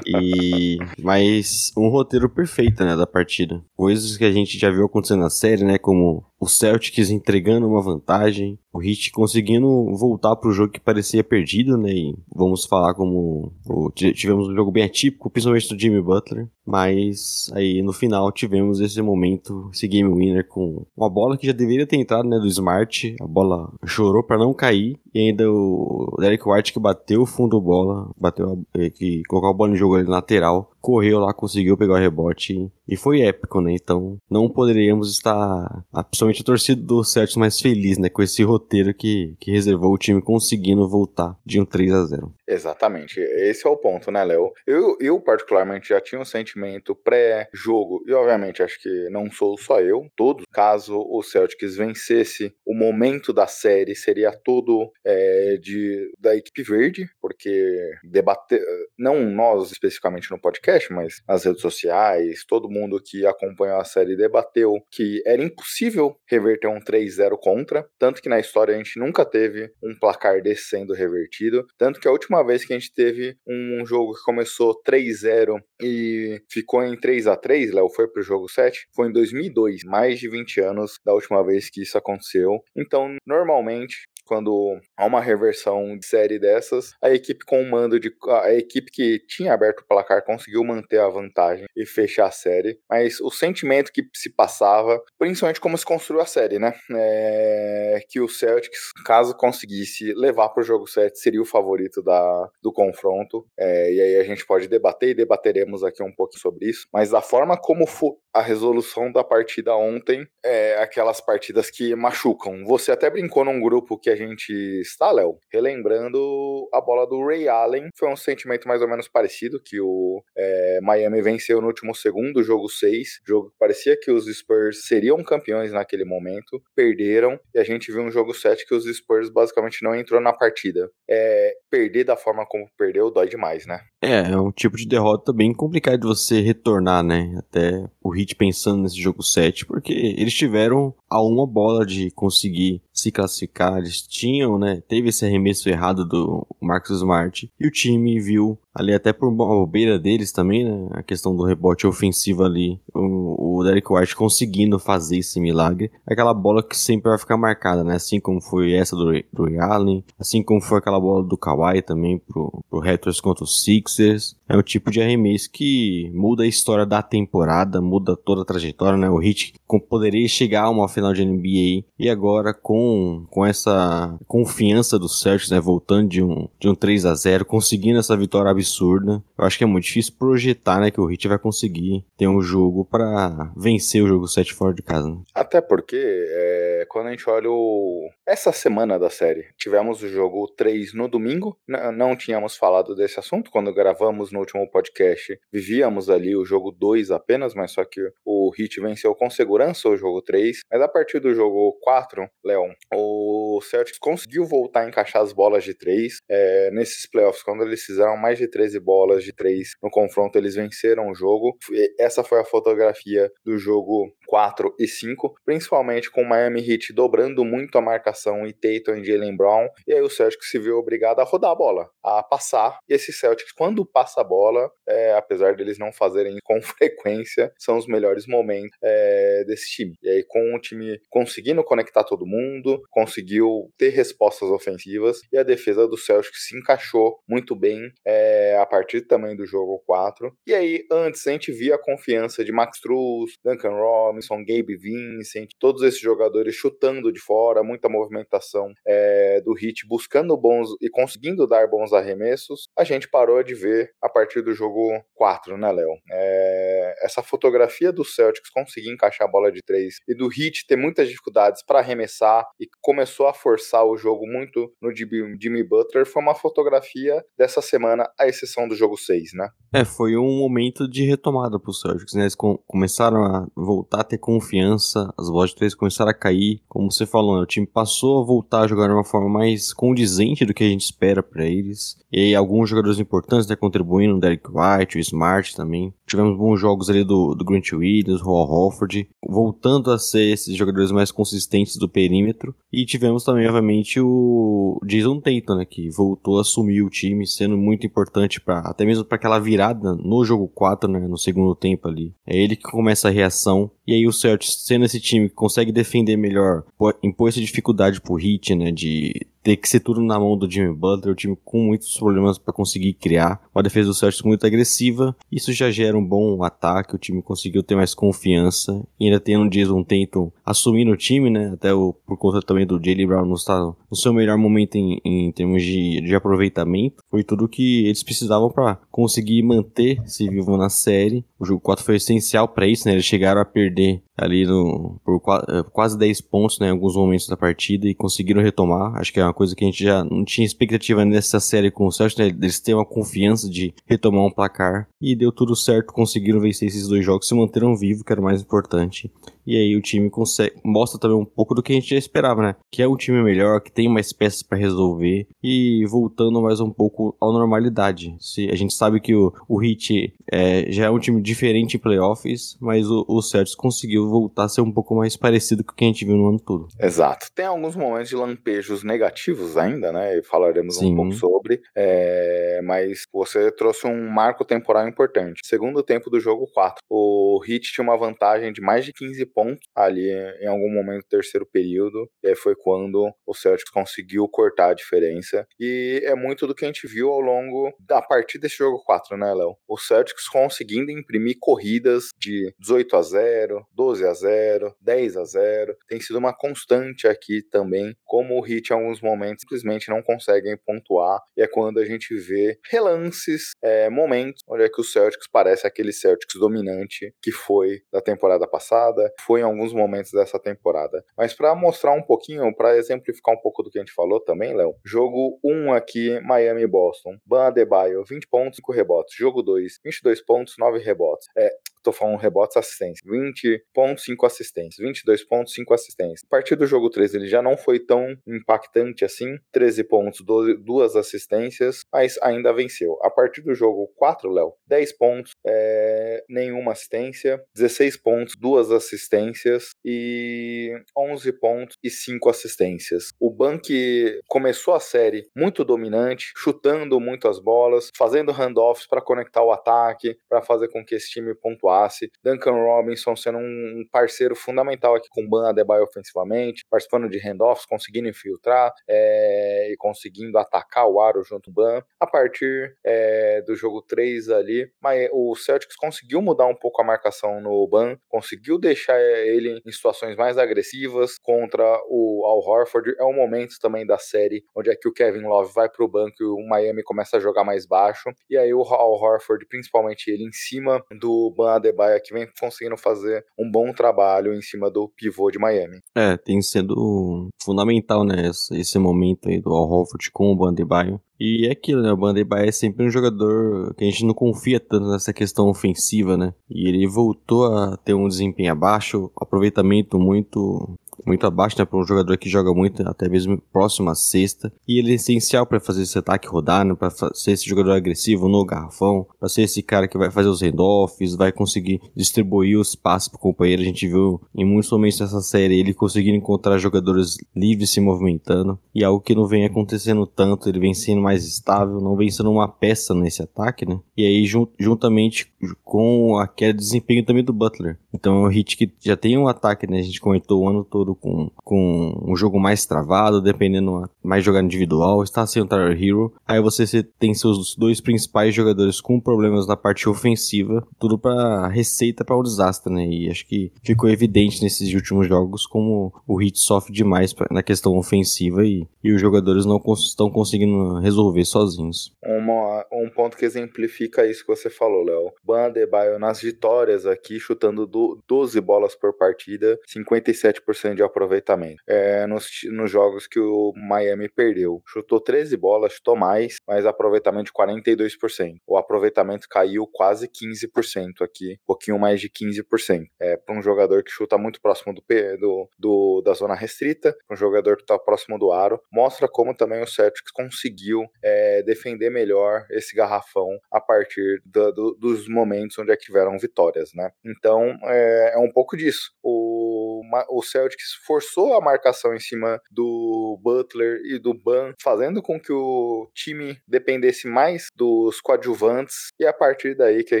e... Mas um roteiro perfeito, né? Da partida. Coisas que a gente já viu acontecendo na série, né? Como o Celtics entregando uma vantagem, o Heat conseguindo voltar para o jogo que parecia perdido, né? E vamos falar como tivemos um jogo bem atípico, principalmente do Jimmy Butler, mas aí no final tivemos esse momento, esse game winner com uma bola que já deveria ter entrado, né, do Smart, a bola chorou para não cair e ainda o Derek White que bateu o fundo bola, bateu a, que colocou a bola em jogo ali lateral, correu lá, conseguiu pegar o rebote e foi épico, né? Então não poderíamos estar, principalmente a torcida do Celtics mais feliz, né, com esse roteiro que, que reservou o time conseguindo voltar de um 3 a 0. Exatamente, esse é o ponto, né, Léo? Eu, eu particularmente já tinha um sentimento pré-jogo e obviamente acho que não sou só eu, todos. Caso o Celtics vencesse, o momento da série seria todo é, de da equipe verde, porque debater, não nós especificamente no podcast, mas nas redes sociais, todo mundo que acompanhou a série debateu que era impossível reverter um 3-0 contra, tanto que na história a gente nunca teve um placar desse sendo revertido, tanto que a última vez que a gente teve um jogo que começou 3-0 e ficou em 3 a 3 Léo, foi pro jogo 7, foi em 2002, mais de 20 anos da última vez que isso aconteceu. Então, normalmente, quando há uma reversão de série dessas, a equipe com o mando de. A equipe que tinha aberto o placar conseguiu manter a vantagem e fechar a série. Mas o sentimento que se passava, principalmente como se construiu a série, né? É que o Celtics, caso conseguisse levar para o jogo 7, seria o favorito da, do confronto. É, e aí a gente pode debater e debateremos aqui um pouco sobre isso. Mas da forma como foi a resolução da partida ontem, é aquelas partidas que machucam. Você até brincou num grupo que a gente está, Léo, relembrando a bola do Ray Allen. Foi um sentimento mais ou menos parecido que o é, Miami venceu no último segundo, jogo 6. Jogo que parecia que os Spurs seriam campeões naquele momento, perderam e a gente viu um jogo 7 que os Spurs basicamente não entrou na partida. É, perder da forma como perdeu dói demais, né? É, é um tipo de derrota bem complicado de você retornar, né? Até o Heat pensando nesse jogo 7, porque eles tiveram a uma bola de conseguir se classificar, eles tinham, né? Teve esse arremesso errado do Marcus Smart e o time viu ali até por bobeira deles também, né? A questão do rebote ofensivo ali, o, o Derek White conseguindo fazer esse milagre. Aquela bola que sempre vai ficar marcada, né? Assim como foi essa do, do Allen, assim como foi aquela bola do Kawhi também pro, pro Raptors contra os Sixers. É um tipo de arremesso que muda a história da temporada, muda toda a trajetória, né? O Heat poderia chegar a uma final de NBA e agora com, com essa confiança do Celtics, né? Voltando de um, de um 3 a 0 conseguindo essa vitória absurda. Eu acho que é muito difícil projetar, né? Que o Heat vai conseguir ter um jogo para vencer o jogo 7 fora de casa. Né? Até porque, é, quando a gente olha o... essa semana da série, tivemos o jogo 3 no domingo, N não tínhamos falado desse assunto quando gravamos no último podcast, vivíamos ali o jogo 2 apenas, mas só que o Heat venceu com segurança o jogo 3. Mas a partir do jogo 4, Leon, o Celtics conseguiu voltar a encaixar as bolas de 3 é, nesses playoffs, quando eles fizeram mais de 13 bolas de 3 no confronto, eles venceram o jogo. Essa foi a fotografia do jogo 4 e 5, principalmente com o Miami Heat dobrando muito a marcação e Tatum e Jalen Brown, e aí o Celtics se viu obrigado a rodar a bola, a passar, e esse Celtics, quando passa a bola, é, apesar deles não fazerem com frequência, são os melhores momentos é, desse time. E aí com o time conseguindo conectar todo mundo, conseguiu ter respostas ofensivas, e a defesa do Celtics se encaixou muito bem é, a partir também do jogo 4. E aí, antes, a gente via a confiança de Max Struz, Duncan Robinson, Robinson, Gabe Vincent, todos esses jogadores chutando de fora, muita movimentação é, do Hit, buscando bons e conseguindo dar bons arremessos, a gente parou de ver a partir do jogo 4, né, Léo? É, essa fotografia do Celtics conseguir encaixar a bola de três e do Hit ter muitas dificuldades para arremessar e começou a forçar o jogo muito no Jimmy Butler foi uma fotografia dessa semana, à exceção do jogo 6, né? É, foi um momento de retomada para os Celtics, né? Eles começaram a voltar ter confiança, as bolas de três começaram a cair. Como você falou, né, o time passou a voltar a jogar de uma forma mais condizente do que a gente espera para eles. E alguns jogadores importantes né, contribuindo, o Derek White, o Smart também. Tivemos bons jogos ali do, do Grant Williams, Hall Hofford, voltando a ser esses jogadores mais consistentes do perímetro. E tivemos também, obviamente, o Jason Tatum, né, que voltou a assumir o time, sendo muito importante para até mesmo para aquela virada no jogo 4, né, no segundo tempo ali. É ele que começa a reação e o Celtics, sendo esse time que consegue defender melhor, impôs essa dificuldade pro Heat, né, de ter que ser tudo na mão do Jimmy Butler, o time com muitos problemas para conseguir criar, uma defesa do Celtics muito agressiva, isso já gera um bom ataque, o time conseguiu ter mais confiança, e ainda tendo um Jason Tatum assumindo o time, né, até o, por conta também do Jalen Brown não estar no seu melhor momento em, em termos de, de aproveitamento, foi tudo que eles precisavam para conseguir manter-se vivo na série, o jogo 4 foi essencial para isso, né, eles chegaram a perder ali no, por eh, quase 10 pontos né, em alguns momentos da partida e conseguiram retomar. Acho que é uma coisa que a gente já não tinha expectativa nessa série com o Celtics, né, eles têm uma confiança de retomar um placar e deu tudo certo, conseguiram vencer esses dois jogos, se manteram vivos, que era o mais importante. E aí o time consegue, mostra também um pouco do que a gente já esperava, né? Que é um time melhor, que tem mais peças para resolver e voltando mais um pouco à normalidade. Se a gente sabe que o, o Heat é, já é um time diferente em playoffs, mas o, o Celtics conseguiu voltar a ser um pouco mais parecido com o que a gente viu no ano todo. Exato. Tem alguns momentos de lampejos negativos ainda, né? E falaremos Sim. um pouco sobre. É, mas você trouxe um marco temporal importante. Segundo tempo do jogo 4, o Heat tinha uma vantagem de mais de 15 pontos pontos ali em algum momento do terceiro período. E aí foi quando o Celtics conseguiu cortar a diferença. E é muito do que a gente viu ao longo da partida desse jogo 4, né, Léo? O Celtics conseguindo imprimir corridas de 18 a 0, 12 a 0, 10 a 0. Tem sido uma constante aqui também, como o Heat em alguns momentos simplesmente não conseguem pontuar. E é quando a gente vê relances, é, momentos onde é que o Celtics parece aquele Celtics dominante que foi da temporada passada, foi em alguns momentos dessa temporada. Mas para mostrar um pouquinho, para exemplificar um pouco do que a gente falou também, Léo, jogo 1 aqui, Miami Boston. Ban Adebayo, 20 pontos, 5 rebotes. Jogo 2, 22 pontos, 9 rebotes. É, tô falando rebotes assistência. 20 pontos, 5 assistências. 22 pontos, 5 assistências. A partir do jogo 3 ele já não foi tão impactante assim. 13 pontos, 12, 2 assistências, mas ainda venceu. A partir do jogo 4, Léo, 10 pontos, é, nenhuma assistência. 16 pontos, 2 assistências e 11 pontos e 5 assistências. O Bank começou a série muito dominante, chutando muito as bolas, fazendo handoffs para conectar o ataque, para fazer com que esse time pontuasse. Duncan Robinson sendo um parceiro fundamental aqui com o Ban Adebayo ofensivamente, participando de handoffs, conseguindo infiltrar é, e conseguindo atacar o aro junto com o Ban. A partir é, do jogo 3 ali, mas o Celtics conseguiu mudar um pouco a marcação no Ban, conseguiu deixar ele em situações mais agressivas contra o Al Horford. É um momento também da série onde é que o Kevin Love vai para o banco e o Miami começa a jogar mais baixo. E aí o Al Horford, principalmente ele em cima do Ban Adebayo, que vem conseguindo fazer um bom trabalho em cima do pivô de Miami. É, tem sido fundamental, né, esse momento aí do Al Horford com o Ban Adebayo. E é aquilo, né? O Bandebaia é sempre um jogador que a gente não confia tanto nessa questão ofensiva, né? E ele voltou a ter um desempenho abaixo, aproveitamento muito muito abaixo, né, para um jogador que joga muito, até mesmo próximo à sexta. E ele é essencial para fazer esse ataque rodar, né, para ser esse jogador agressivo no garrafão, para ser esse cara que vai fazer os handoffs, vai conseguir distribuir os passes pro companheiro. A gente viu em muitos momentos dessa série ele conseguindo encontrar jogadores livres se movimentando, e algo que não vem acontecendo tanto, ele vem sendo mais estável, não vem sendo uma peça nesse ataque, né? E aí, juntamente com aquele desempenho também do Butler. Então é um hit que já tem um ataque, né? A gente comentou o ano todo com, com um jogo mais travado, dependendo mais jogar individual, está sem o Tyler Hero. Aí você tem seus dois principais jogadores com problemas na parte ofensiva, tudo para receita para o um desastre, né? E acho que ficou evidente nesses últimos jogos como o Hit sofre demais na questão ofensiva e, e os jogadores não estão conseguindo resolver sozinhos. Uma, um ponto que exemplifica isso que você falou, Léo. Bandebaio nas vitórias aqui, chutando do, 12 bolas por partida, 57% de aproveitamento. É, nos, nos jogos que o Miami perdeu, chutou 13 bolas, chutou mais, mas aproveitamento de 42%. O aproveitamento caiu quase 15% aqui, um pouquinho mais de 15%. É, para um jogador que chuta muito próximo do, do, do da zona restrita, um jogador que está próximo do aro, mostra como também o Celtics conseguiu é, defender melhor esse garrafão a partir do, do, dos momentos onde tiveram vitórias, né? Então é, é um pouco disso. O, o Celtics forçou a marcação em cima do Butler e do Ban, fazendo com que o time dependesse mais dos coadjuvantes, e a partir daí que a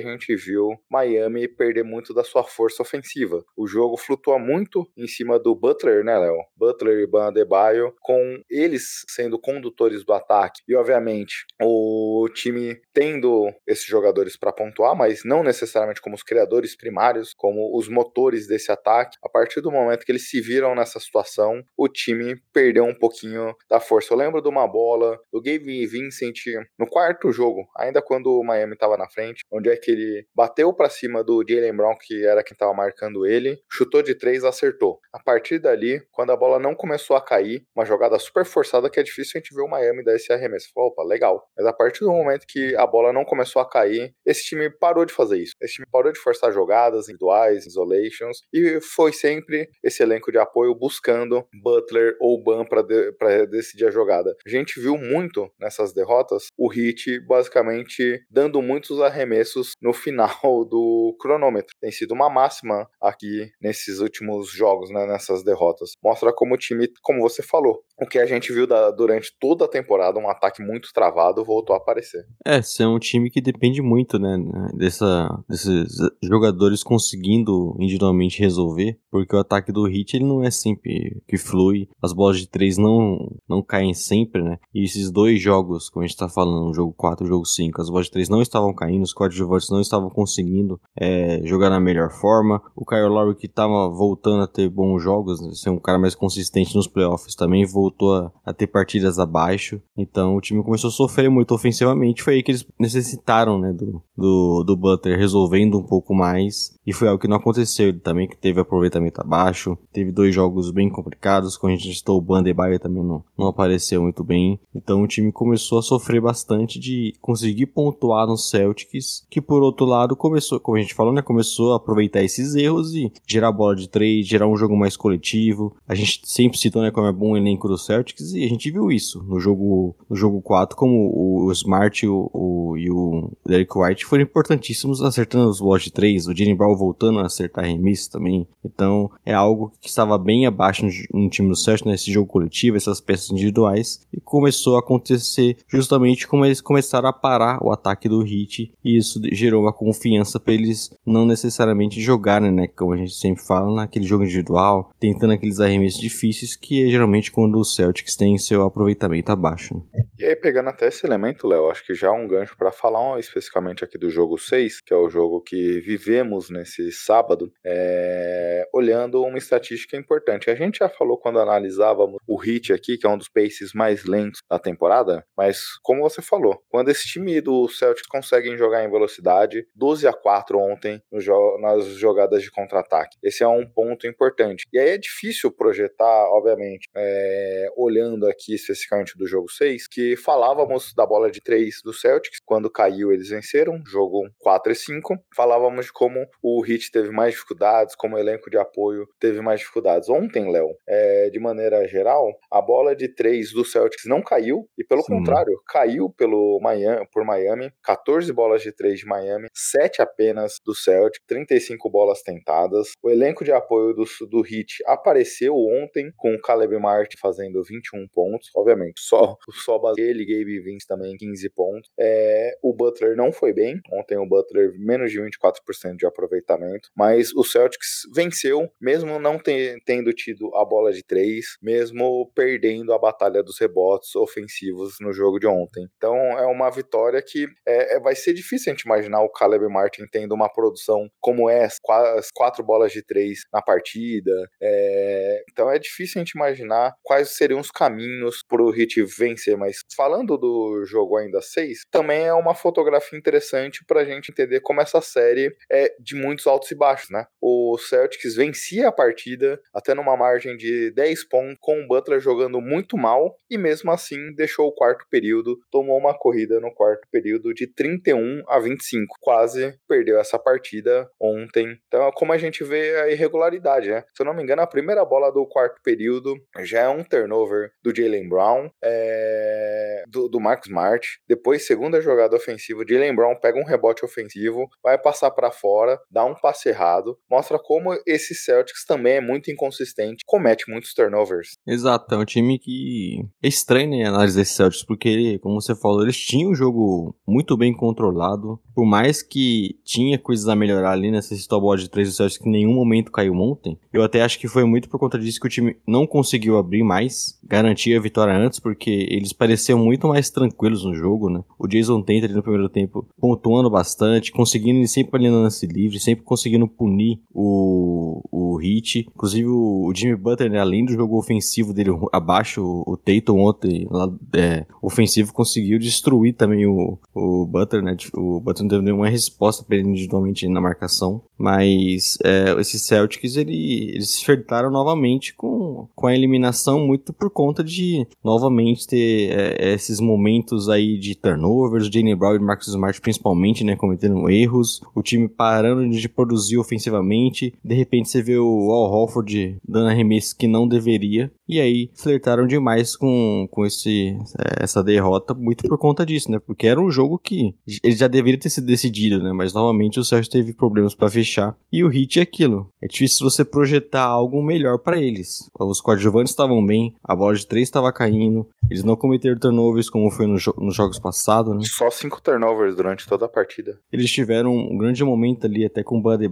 gente viu Miami perder muito da sua força ofensiva. O jogo flutua muito em cima do Butler, né, Léo? Butler e Ban Adebayo, com eles sendo condutores do ataque, e obviamente o time tendo esses jogadores para pontuar, mas não necessariamente como os criadores primários, como os motores desse ataque. A partir do momento que eles se viram nessa situação, o time perdeu um pouquinho da força. Eu lembro de uma bola do Gabe Vincent no quarto jogo, ainda quando o Miami estava na frente, onde é que ele bateu para cima do Jalen Brown, que era quem estava marcando ele, chutou de três, acertou. A partir dali, quando a bola não começou a cair, uma jogada super forçada que é difícil a gente ver o Miami dar esse arremesso. Falou, opa, legal. Mas a partir do momento que a bola não começou a cair, esse time parou de fazer isso. Esse time parou de forçar jogadas individuais, isolations, e foi sempre esse elenco de apoio buscando Butler ou Ban para de, decidir a jogada. A gente viu muito nessas derrotas o Heat basicamente dando muitos arremessos no final do cronômetro. Tem sido uma máxima aqui nesses últimos jogos, né, nessas derrotas. Mostra como o time, como você falou, o que a gente viu da, durante toda a temporada, um ataque muito travado, voltou a aparecer. É, você é um time que depende muito, né, dessa, desses jogadores conseguindo individualmente resolver, porque o ataque do Hit ele não é sempre que flui, as bolas de três não, não caem sempre, né, e esses dois jogos, como a gente tá falando, jogo 4 e jogo 5, as bolas de três não estavam caindo, os coadjuvantes não estavam conseguindo é, jogar na melhor forma, o Kyle Lowry que tava voltando a ter bons jogos, né, ser um cara mais consistente nos playoffs também, voltou a, a ter partidas abaixo, então o time começou a sofrer muito ofensivamente, foi aí que eles necessitaram, né, do, do, do Butler resolvendo um pouco mais, e foi algo que não aconteceu, ele também que teve aproveitamento abaixo, teve dois jogos bem complicados, quando a gente estou o Bandebaio também não, não apareceu muito bem, então o time começou a sofrer bastante de conseguir pontuar no Celtics, que por outro lado começou, como a gente falou, né, começou a aproveitar esses erros e gerar bola de trade, gerar um jogo mais coletivo, a gente sempre citou, né, como é bom o elenco Celtics, e a gente viu isso no jogo, no jogo 4, como o, Smart o, o, e o Derek White foram importantíssimos acertando os bolas de 3, o Jimmy Brown voltando a acertar arremesso também. Então é algo que estava bem abaixo no, no time do Celtics, nesse jogo coletivo, essas peças individuais, e começou a acontecer justamente como eles começaram a parar o ataque do Heat, e isso gerou uma confiança para eles não necessariamente jogarem, né, como a gente sempre fala, naquele jogo individual, tentando aqueles arremessos difíceis, que é geralmente quando o Celtics tem seu aproveitamento abaixo. E aí, pegando até esse elemento, Léo, acho que já é um gancho para falar especificamente aqui do jogo 6, que é o jogo que vivemos nesse sábado, é... olhando uma estatística importante. A gente já falou quando analisávamos o Hit aqui, que é um dos paces mais lentos da temporada, mas como você falou, quando esse time do Celtics conseguem jogar em velocidade, 12 a 4 ontem jo nas jogadas de contra-ataque. Esse é um ponto importante. E aí é difícil projetar, obviamente, é... olhando aqui especificamente do jogo 6, que falávamos da bola de 3 do Celtics, quando caiu eles venceram, jogo 4 e 5. Falávamos de como o Heat teve mais dificuldades, como o elenco de apoio teve mais dificuldades. Ontem, Léo, é, de maneira geral, a bola de 3 do Celtics não caiu, e pelo Sim. contrário, caiu pelo Miami, por Miami, 14 bolas de 3 de Miami, 7 apenas do Celtic, 35 bolas tentadas. O elenco de apoio do, do Heat apareceu ontem com o Caleb Martin fazendo 21 pontos, obviamente, só, só ele, Gabe Vince também 15 pontos. É, o Butler não foi bem. Ontem o Butler menos de 24% de aproveitamento. Mas o Celtics venceu, mesmo não ter, tendo tido a bola de três, mesmo perdendo a batalha dos rebotes ofensivos no jogo de ontem. Então é uma vitória que é, é vai ser difícil a gente imaginar o Caleb Martin tendo uma produção como essa, as quatro bolas de três na partida. É, então é difícil a gente imaginar quais seriam os caminhos para o Heat vencer, mas falando do jogo ainda 6, também é uma fotografia interessante pra gente entender como essa série é de muitos altos e baixos, né? O Celtics vencia a partida até numa margem de 10 pontos, com o Butler jogando muito mal e mesmo assim deixou o quarto período, tomou uma corrida no quarto período de 31 a 25. Quase perdeu essa partida ontem. Então, como a gente vê a irregularidade, né? Se eu não me engano, a primeira bola do quarto período já é um turnover do Jalen Brown. É do, do Marcos Smart. Depois, segunda jogada ofensiva, Jalen Brown pega um rebote ofensivo, vai passar para fora, dá um passe errado. Mostra como esse Celtics também é muito inconsistente, comete muitos turnovers. Exato, é um time que é estranho né, análise desse Celtics, porque, como você falou, eles tinham um jogo muito bem controlado. Por mais que tinha coisas a melhorar ali nessa bola de três do Celtics que em nenhum momento caiu ontem, eu até acho que foi muito por conta disso que o time não conseguiu abrir mais, garantir a vitória antes, porque eles pareciam muito mais tranquilos no jogo, né? O Jason Tate ali no primeiro tempo pontuando bastante, conseguindo sempre ali no lance livre, sempre conseguindo punir o, o Hit. Inclusive o, Jimmy Butler, né, além do jogo ofensivo dele abaixo, o Tatum ontem, lá, é, ofensivo, conseguiu destruir também o, o Butler, né? O Butler teve nenhuma resposta para ele individualmente na marcação. Mas é, esses Celtics, ele, eles se flertaram novamente com, com a eliminação muito por conta de novamente ter é, esses momentos aí de turnovers, Jane Brown e Marcus Smart principalmente, né, cometendo erros, o time parando de produzir ofensivamente, de repente você vê o Al Horford dando arremessos que não deveria, e aí flertaram demais com, com esse, é, essa derrota, muito por conta disso, né, porque era um jogo que ele já deveria ter decidido, né? Mas novamente o Celtics teve problemas para fechar. E o Heat é aquilo. É difícil você projetar algo melhor para eles. Os coadjuvantes estavam bem, a bola de três estava caindo, eles não cometeram turnovers como foi no jo nos jogos passados, né? Só cinco turnovers durante toda a partida. Eles tiveram um grande momento ali até com o Buddy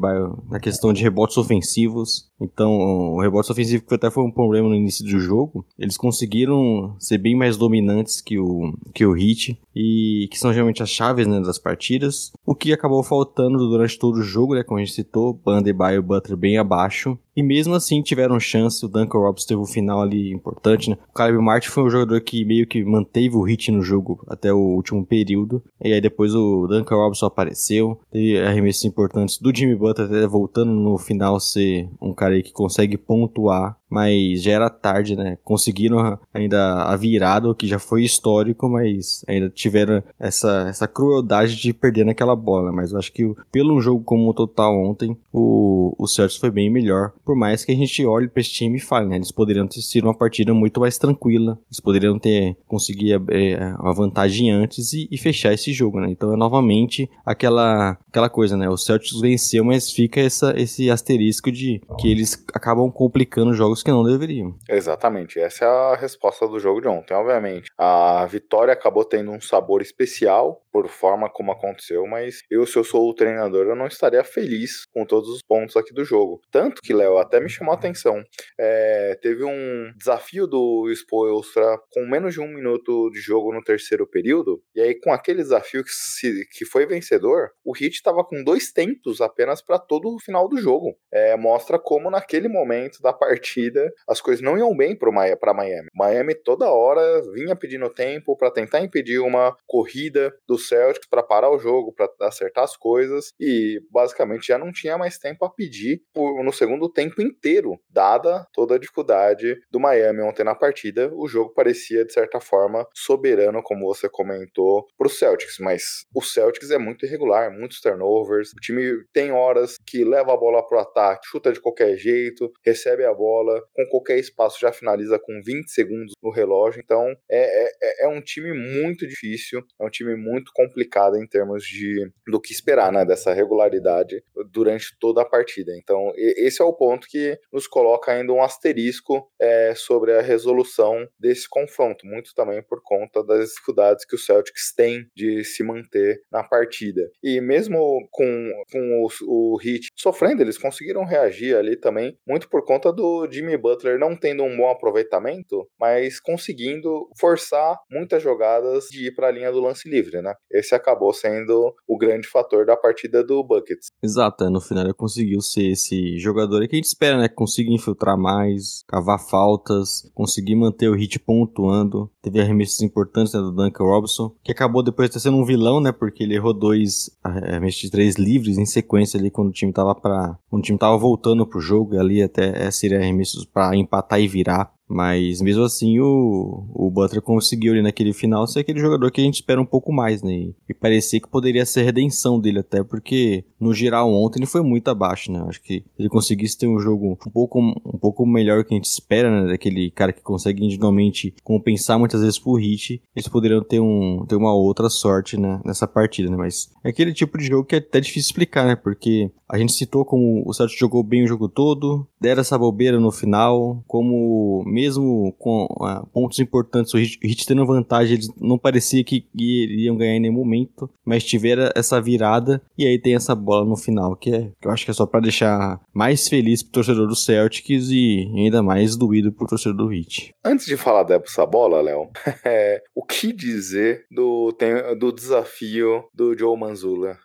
na questão de rebotes ofensivos. Então, o rebote ofensivo que até foi um problema no início do jogo, eles conseguiram ser bem mais dominantes que o, que o Heat e que são geralmente as chaves né, das partidas. O que acabou faltando durante todo o jogo, né, como a gente citou, Banda e o Butler bem abaixo. E mesmo assim tiveram chance, o Duncan Robinson teve um final ali importante, né? O Caleb Martin foi um jogador que meio que manteve o hit no jogo até o último período. E aí depois o Duncan Robinson apareceu, teve arremessos importantes do Jimmy Butler até voltando no final ser um cara aí que consegue pontuar mas já era tarde, né? Conseguiram ainda a virada, o que já foi histórico, mas ainda tiveram essa, essa crueldade de perder naquela bola. Mas eu acho que pelo jogo como total ontem, o, o Celtics foi bem melhor. Por mais que a gente olhe para esse time e fale, né? Eles poderiam ter sido uma partida muito mais tranquila, eles poderiam ter conseguido é, uma vantagem antes e, e, fechar esse jogo, né? Então é novamente aquela, aquela coisa, né? O Celtics venceu, mas fica essa, esse asterisco de que eles acabam complicando jogos que não deveriam. Exatamente, essa é a resposta do jogo de ontem, obviamente. A vitória acabou tendo um sabor especial por forma como aconteceu, mas eu, se eu sou o treinador, eu não estaria feliz com todos os pontos aqui do jogo. Tanto que, Léo, até me chamou a atenção. É, teve um desafio do Spoelstra com menos de um minuto de jogo no terceiro período, e aí com aquele desafio que, se, que foi vencedor, o Heat estava com dois tempos apenas para todo o final do jogo. É, mostra como naquele momento da partida as coisas não iam bem para Miami. Miami toda hora vinha pedindo tempo para tentar impedir uma corrida do Celtics para parar o jogo, para acertar as coisas e basicamente já não tinha mais tempo a pedir por, no segundo tempo inteiro, dada toda a dificuldade do Miami ontem na partida. O jogo parecia de certa forma soberano, como você comentou, para o Celtics, mas o Celtics é muito irregular, muitos turnovers. O time tem horas que leva a bola para o ataque, chuta de qualquer jeito, recebe a bola com qualquer espaço já finaliza com 20 segundos no relógio. Então é, é, é, é um time muito difícil, é um time muito complicado em termos de do que esperar, né, dessa regularidade durante toda a partida. Então esse é o ponto que nos coloca ainda um asterisco é, sobre a resolução desse confronto, muito também por conta das dificuldades que o Celtics tem de se manter na partida. E mesmo com, com o, o Heat sofrendo, eles conseguiram reagir ali também, muito por conta do Jimmy Jimmy Butler não tendo um bom aproveitamento, mas conseguindo forçar muitas jogadas de ir para a linha do lance livre, né? Esse acabou sendo o grande fator da partida do Buckets. Exato, é, no final ele conseguiu ser esse jogador que a gente espera, né? Conseguir infiltrar mais, cavar faltas, conseguir manter o hit pontuando. Teve arremessos importantes né, do Duncan Robinson, que acabou depois de sendo um vilão, né? Porque ele errou dois arremessos de três livres em sequência ali quando o time tava para, quando o time tava voltando pro jogo, e ali até seria arremesso para empatar e virar. Mas mesmo assim, o, o Butler conseguiu ali naquele final ser aquele jogador que a gente espera um pouco mais, né? E parecia que poderia ser redenção dele, até porque no geral ontem ele foi muito abaixo, né? Acho que ele conseguisse ter um jogo um pouco, um pouco melhor que a gente espera, né? Daquele cara que consegue individualmente compensar muitas vezes por hit, eles poderiam ter, um, ter uma outra sorte né? nessa partida, né? Mas é aquele tipo de jogo que é até difícil explicar, né? Porque a gente citou como o Celtics jogou bem o jogo todo, deram essa bobeira no final, como mesmo com uh, pontos importantes, o Heat tendo vantagem, eles não parecia que iriam ganhar em nenhum momento, mas tiveram essa virada e aí tem essa bola no final, que, é, que eu acho que é só para deixar mais feliz pro torcedor do Celtics e ainda mais doído pro torcedor do Heat. Antes de falar dessa bola, Léo, é, o que dizer do, do desafio do Joe Manzula?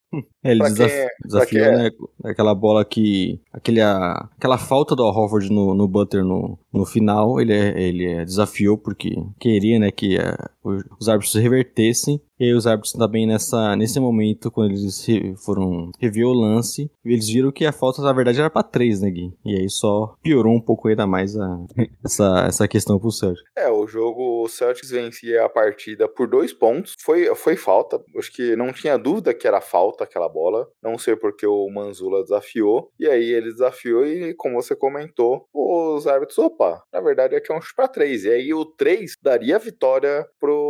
É, ele desaf é, desafiou, é? né? Aquela bola que. Aquele, a, aquela falta do Al Horford no, no Butter no, no final, ele, é, ele desafiou porque queria, né, que é, os árbitros revertessem. E aí os árbitros também nessa, nesse momento, quando eles foram rever o lance, eles viram que a falta, na verdade, era pra três, né, Gui? E aí só piorou um pouco ainda mais a, essa, essa questão pro Celtics. É, o jogo, o Celtics vencia a partida por dois pontos. Foi, foi falta, acho que não tinha dúvida que era falta aquela bola. Não sei porque o Manzula desafiou. E aí ele desafiou e, como você comentou, os árbitros, opa, na verdade aqui é um chute pra três. E aí o três daria a vitória pro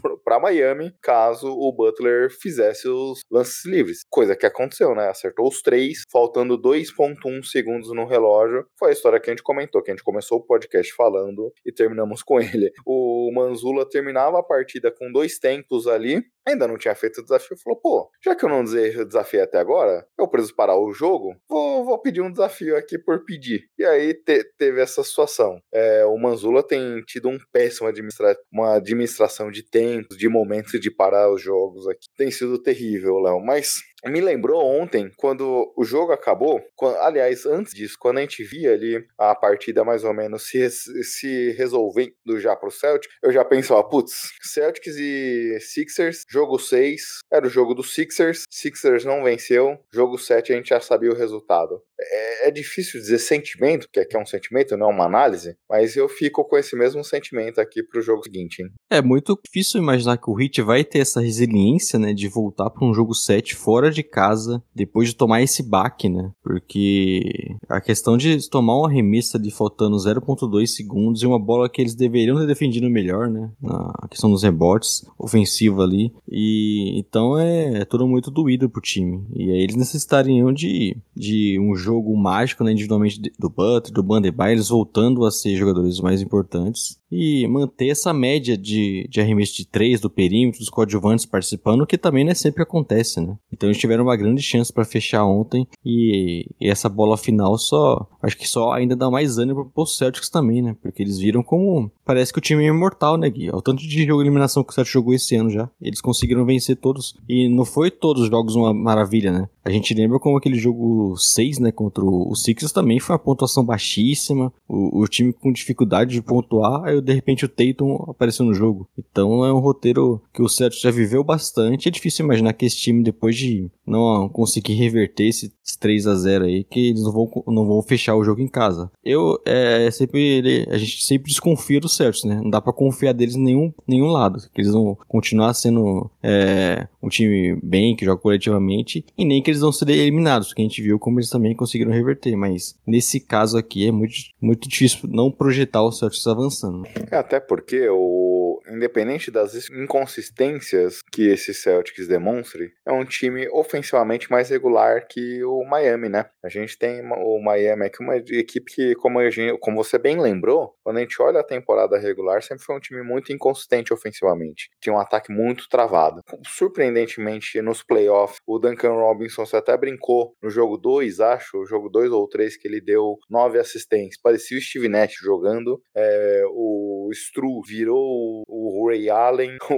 pro, pra Miami caso o Butler fizesse os lances livres. Coisa que aconteceu, né? Acertou os três, faltando 2,1 segundos no relógio. Foi a história que a gente comentou, que a gente começou o podcast falando e terminamos com ele. O Manzula terminava a partida com dois tempos ali, ainda não tinha feito o desafio, falou: pô, já que eu não desafiei até agora, eu preciso parar o jogo, vou, vou pedir um desafio aqui por pedir. E aí te, teve essa situação. É, o Manzula tem tido um péssimo administra uma administração de tempos, de momentos de parar os jogos aqui. Tem sido terrível, Léo. Mas me lembrou ontem, quando o jogo acabou, quando, aliás, antes disso, quando a gente via ali a partida mais ou menos se, se resolvendo já pro Celtic, eu já pensava, putz, Celtics e Sixers, jogo 6, era o jogo dos Sixers, Sixers não venceu, jogo 7 a gente já sabia o resultado. É, é difícil dizer sentimento, que aqui é um sentimento, não é uma análise, mas eu fico com esse mesmo sentimento aqui pro jogo seguinte, hein? É muito difícil imaginar que o Heat vai ter essa resiliência, né, de voltar para um jogo 7 fora de casa depois de tomar esse baque, né? Porque a questão de tomar uma remessa de faltando 0.2 segundos e uma bola que eles deveriam ter defendido melhor, né? Na questão dos rebotes ofensivo ali. E então é, é tudo muito doído pro time. E aí eles necessitariam de, de um jogo mágico, né, individualmente do Butler, do Bandebaio, eles voltando a ser jogadores mais importantes e manter essa média de, de arremesso de três do perímetro, dos coadjuvantes participando, que também não é sempre acontece, né? Então eles tiveram uma grande chance para fechar ontem e, e, essa bola final só, acho que só ainda dá mais ânimo pro Celtics também, né? Porque eles viram como parece que o time é imortal, né, Gui? O tanto de jogo de eliminação que o Celtics jogou esse ano já, eles conseguiram vencer todos e não foi todos os jogos uma maravilha, né? A gente lembra como aquele jogo 6, né, contra o Sixers também foi uma pontuação baixíssima, o, o time com dificuldade de pontuar, de repente o Tatum apareceu no jogo. Então é um roteiro que o Celtics já viveu bastante. É difícil imaginar que esse time, depois de não conseguir reverter esse 3 a 0 aí, que eles não vão, não vão fechar o jogo em casa. Eu, é, sempre, a gente sempre desconfia do Celtics, né? Não dá para confiar deles em nenhum, nenhum lado. Que eles vão continuar sendo é, um time bem, que joga coletivamente, e nem que eles vão ser eliminados, que a gente viu como eles também conseguiram reverter. Mas nesse caso aqui é muito, muito difícil não projetar o Celtics avançando. É, até porque o independente das inconsistências que esse Celtics demonstre, é um time ofensivamente mais regular que o Miami, né? A gente tem o Miami aqui, uma equipe que, como, gente, como você bem lembrou, quando a gente olha a temporada regular, sempre foi um time muito inconsistente ofensivamente. Tinha um ataque muito travado. Surpreendentemente, nos playoffs, o Duncan Robinson até brincou no jogo 2, acho, o jogo 2 ou 3, que ele deu nove assistências. Parecia o Steve Nash jogando. É, o Stru virou o Ray Allen,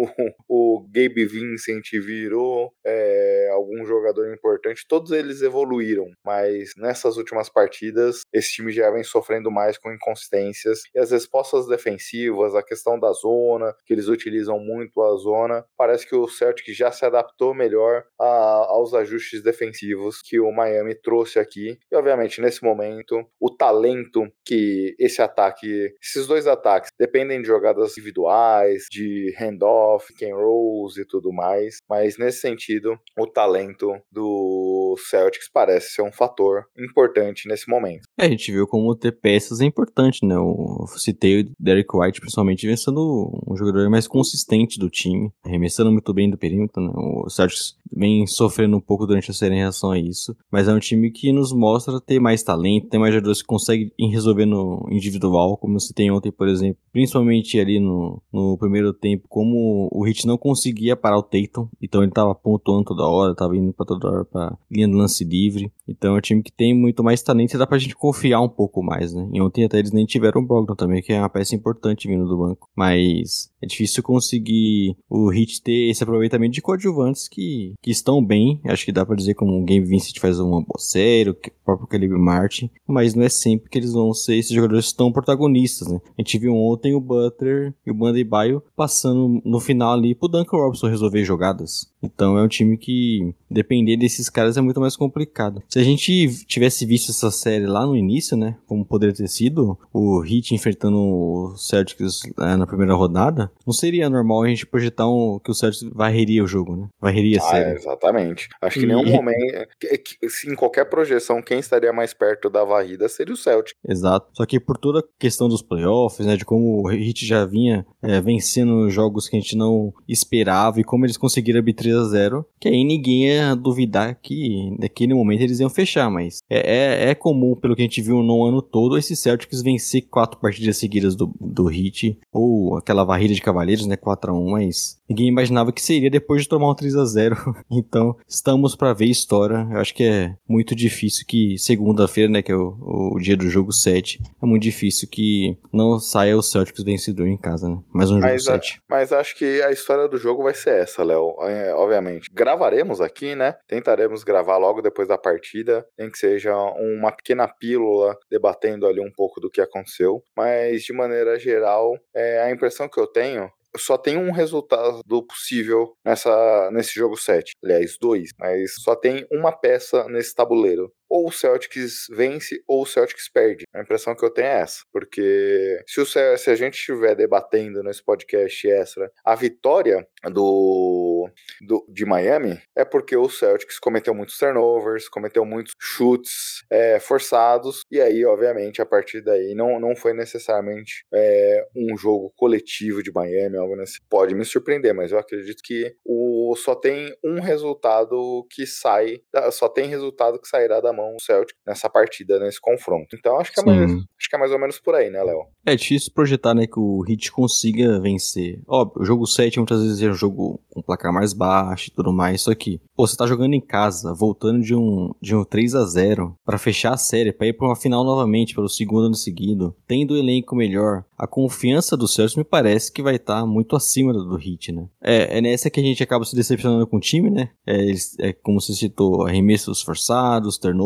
o, o Gabe Vincent virou é, algum jogador importante. Todos eles evoluíram, mas nessas últimas partidas, esse time já vem sofrendo mais com inconsistências. E as respostas defensivas, a questão da zona, que eles utilizam muito a zona, parece que o Celtic já se adaptou melhor a, aos ajustes defensivos que o Miami trouxe aqui. E obviamente, nesse momento, o talento que esse ataque, esses dois ataques, dependem de jogadas individuais, de handoff, can rolls e tudo mais, mas nesse sentido, o talento do Celtics parece ser um fator importante nesse momento. É, a gente viu como ter peças é importante, né? Eu citei o Derek White, principalmente, sendo um jogador mais consistente do time, arremessando muito bem do perímetro, né? O Celtics vem sofrendo um pouco durante a série em relação a isso, mas é um time que nos mostra ter mais talento, ter mais jogadores que conseguem resolver no individual, como você tem ontem, por exemplo, principalmente ali no, no primeiro tempo, como o Hit não conseguia parar o Tatum, então ele tava pontuando toda hora, tava indo para toda hora pra linha lance livre, então é um time que tem muito mais talento e dá pra gente confiar um pouco mais, né? E ontem até eles nem tiveram o Brogdon também, que é uma peça importante vindo do banco, mas é difícil conseguir o Hit ter esse aproveitamento de coadjuvantes que, que estão bem. Acho que dá para dizer como o Game Vincent faz uma boa série, o próprio Caleb Martin, mas não é sempre que eles vão ser esses jogadores tão protagonistas, né? A gente viu ontem o Butler e o Bandy Baio passando no final ali pro Duncan Robinson resolver jogadas. Então é um time que depender desses caras é muito mais complicado. Se a gente tivesse visto essa série lá no início, né, como poderia ter sido, o Heat enfrentando o Celtics é, na primeira rodada, não seria normal a gente projetar um, que o Celtics varreria o jogo, né? Varreria a ah, série. É, exatamente. Acho que em E- nenhum momento, que- que- se em qualquer projeção, quem estaria mais perto da varrida seria o Celtic. Exato. Só que por toda a questão dos playoffs, né, de como o Heat já vinha é, vencendo jogos que a gente não esperava e como eles conseguiram abrir 3 a 0 que aí ninguém ia duvidar que naquele momento eles iam fechar, mas é, é, é comum, pelo que a gente viu no ano todo, esses Celtics vencer quatro partidas seguidas do, do Heat, ou aquela varrida de Cavaleiros, né, 4 a 1 mas ninguém imaginava que seria depois de tomar um 3 a 0 Então, estamos pra ver história. Eu acho que é muito difícil que segunda-feira, né, que é o, o dia do jogo 7, é muito difícil que não saia o Celtics vencedor em casa, né? Mais um jogo Mas, a- 7. mas acho que a história do jogo vai ser essa, Léo. É, obviamente. Gravaremos aqui, né? Tentaremos gravar logo depois da partida, nem que seja uma pequena pílula debatendo ali um pouco do que aconteceu. Mas, de maneira geral, é, a impressão que eu tenho. Só tem um resultado possível nessa, nesse jogo 7. Aliás, dois. Mas só tem uma peça nesse tabuleiro. Ou o Celtics vence ou o Celtics perde. A impressão que eu tenho é essa. Porque se, o, se a gente estiver debatendo nesse podcast extra a vitória do, do de Miami, é porque o Celtics cometeu muitos turnovers, cometeu muitos chutes é, forçados. E aí, obviamente, a partir daí não, não foi necessariamente é, um jogo coletivo de Miami, algo nesse. Pode me surpreender, mas eu acredito que o, só tem um resultado que sai, só tem resultado que sairá da mão do Celtic nessa partida, nesse confronto. Então acho que, é mais, acho que é mais ou menos por aí, né, Léo? É difícil projetar, né, que o Heat consiga vencer. Óbvio, o jogo 7 muitas vezes é um jogo com placar mais baixo e tudo mais, só que, pô, você tá jogando em casa, voltando de um, de um 3 a 0 pra fechar a série, pra ir pra uma final novamente, pelo segundo ano seguido, tendo o elenco melhor, a confiança do Celtics me parece que vai estar muito acima do, do Heat, né? É, é nessa que a gente acaba se decepcionando com o time, né? É, é como você citou, arremessos forçados, turnovers,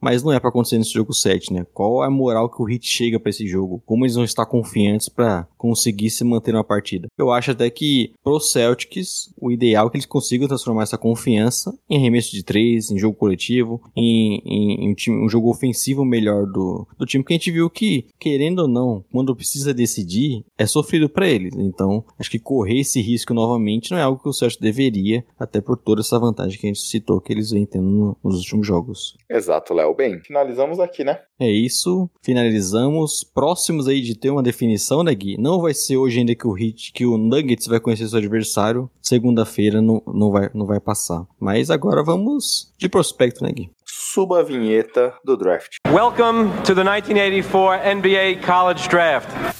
mas não é pra acontecer nesse jogo 7, né? Qual é a moral que o Heat chega pra esse jogo? Como eles vão estar confiantes pra conseguir se manter na partida? Eu acho até que pro Celtics, o ideal é que eles consigam transformar essa confiança em arremesso de três, em jogo coletivo, em, em- em um, time- um jogo ofensivo melhor do, do time, que a gente viu que, querendo ou não, quando precisa decidir, é sofrido pra eles. Então, acho que correr esse risco novamente não é algo que o Celtics deveria, até por toda essa vantagem que a gente citou que eles vêm tendo no- nos últimos jogos. Exato, Léo. Bem, finalizamos aqui, né? É isso, finalizamos. Próximos aí de ter uma definição, né, Gui? Não vai ser hoje ainda que o Hit, que o Nuggets vai conhecer seu adversário. Segunda-feira não, não, vai, não vai passar. Mas agora vamos de prospecto, né, Gui? Suba a vinheta do draft. Welcome to the 1984 NBA College Draft.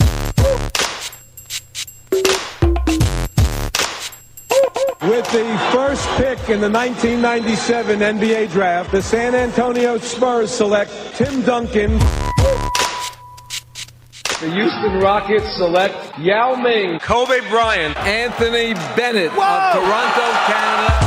With the first pick in the 1997 NBA Draft, the San Antonio Spurs select Tim Duncan. The Houston Rockets select Yao Ming. Kobe Bryant. Anthony Bennett of Toronto, Canada.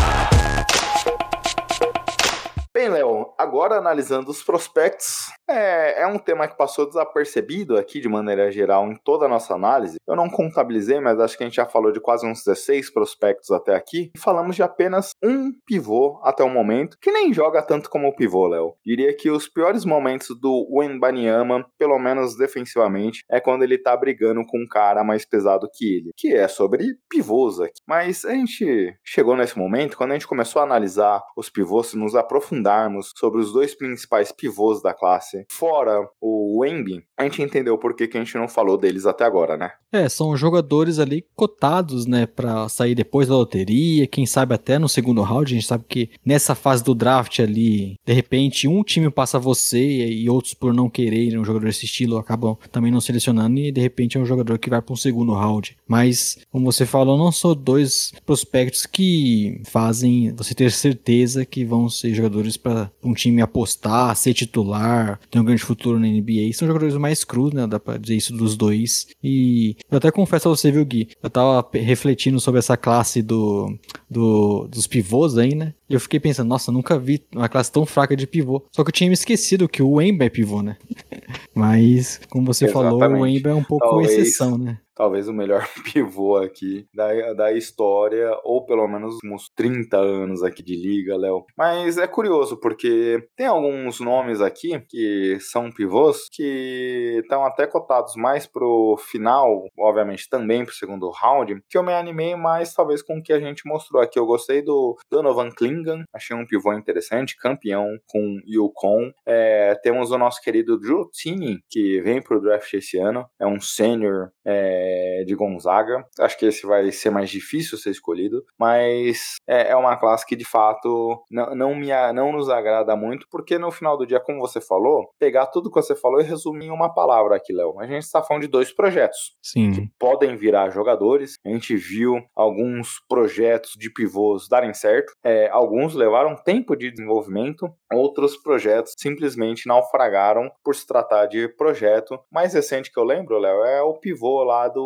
Bem, Léo, agora analisando os prospectos, é, é um tema que passou desapercebido aqui de maneira geral em toda a nossa análise. Eu não contabilizei, mas acho que a gente já falou de quase uns 16 prospectos até aqui. E falamos de apenas um pivô até o momento, que nem joga tanto como o pivô, Léo. Diria que os piores momentos do Wembanyama, pelo menos defensivamente, é quando ele tá brigando com um cara mais pesado que ele, que é sobre pivôs aqui. Mas a gente chegou nesse momento, quando a gente começou a analisar os pivôs, nos aprofundarmos sobre os dois principais pivôs da classe, fora o Wemby, a gente entendeu por que, que a gente não falou deles até agora, né? É, são jogadores ali cotados, né, pra sair depois da loteria, quem sabe até no segundo round. A gente sabe que nessa fase do draft ali, de repente, um time passa você e outros, por não quererem um jogador desse estilo, acabam também não selecionando e de repente é um jogador que vai para um segundo round. Mas, como você falou, não são dois prospectos que fazem você ter certeza que vão ser jogadores para um time apostar, ser titular, ter um grande futuro na NBA. São jogadores mais crus, né? Dá pra dizer isso dos dois. E eu até confesso a você, viu, Gui? Eu tava refletindo sobre essa classe do, do, dos pivôs aí, né? E eu fiquei pensando, nossa, nunca vi uma classe tão fraca de pivô. Só que eu tinha me esquecido que o Emba é pivô, né? Mas, como você falou, o Exatamente. Emba é um pouco Talvez- exceção, né? Talvez o melhor pivô aqui da, da história, ou pelo menos uns 30 anos aqui de liga, Léo. Mas é curioso, porque tem alguns nomes aqui que são pivôs que estão até cotados mais pro final, obviamente também pro segundo round, que eu me animei mais talvez com o que a gente mostrou aqui. Eu gostei do Donovan Klingan, achei um pivô interessante, campeão com Yukon. É, temos o nosso querido Drew Tinney, que vem pro draft esse ano, é um sênior é, de Gonzaga. Acho que esse vai ser mais difícil ser escolhido, mas é, é uma classe que de fato não, não, me, não nos agrada muito, porque no final do dia, como você falou, pegar tudo que você falou e resumir em uma palavra aqui, Léo. A gente está falando de dois projetos Sim. que podem virar jogadores. A gente viu alguns projetos de pivôs darem certo, é, alguns levaram tempo de desenvolvimento, outros projetos simplesmente naufragaram por se tratar de projeto. Mais recente que eu lembro, Léo, é o pivô lá do,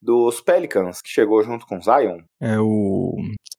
dos Pelicans, que chegou junto com Zion. É o.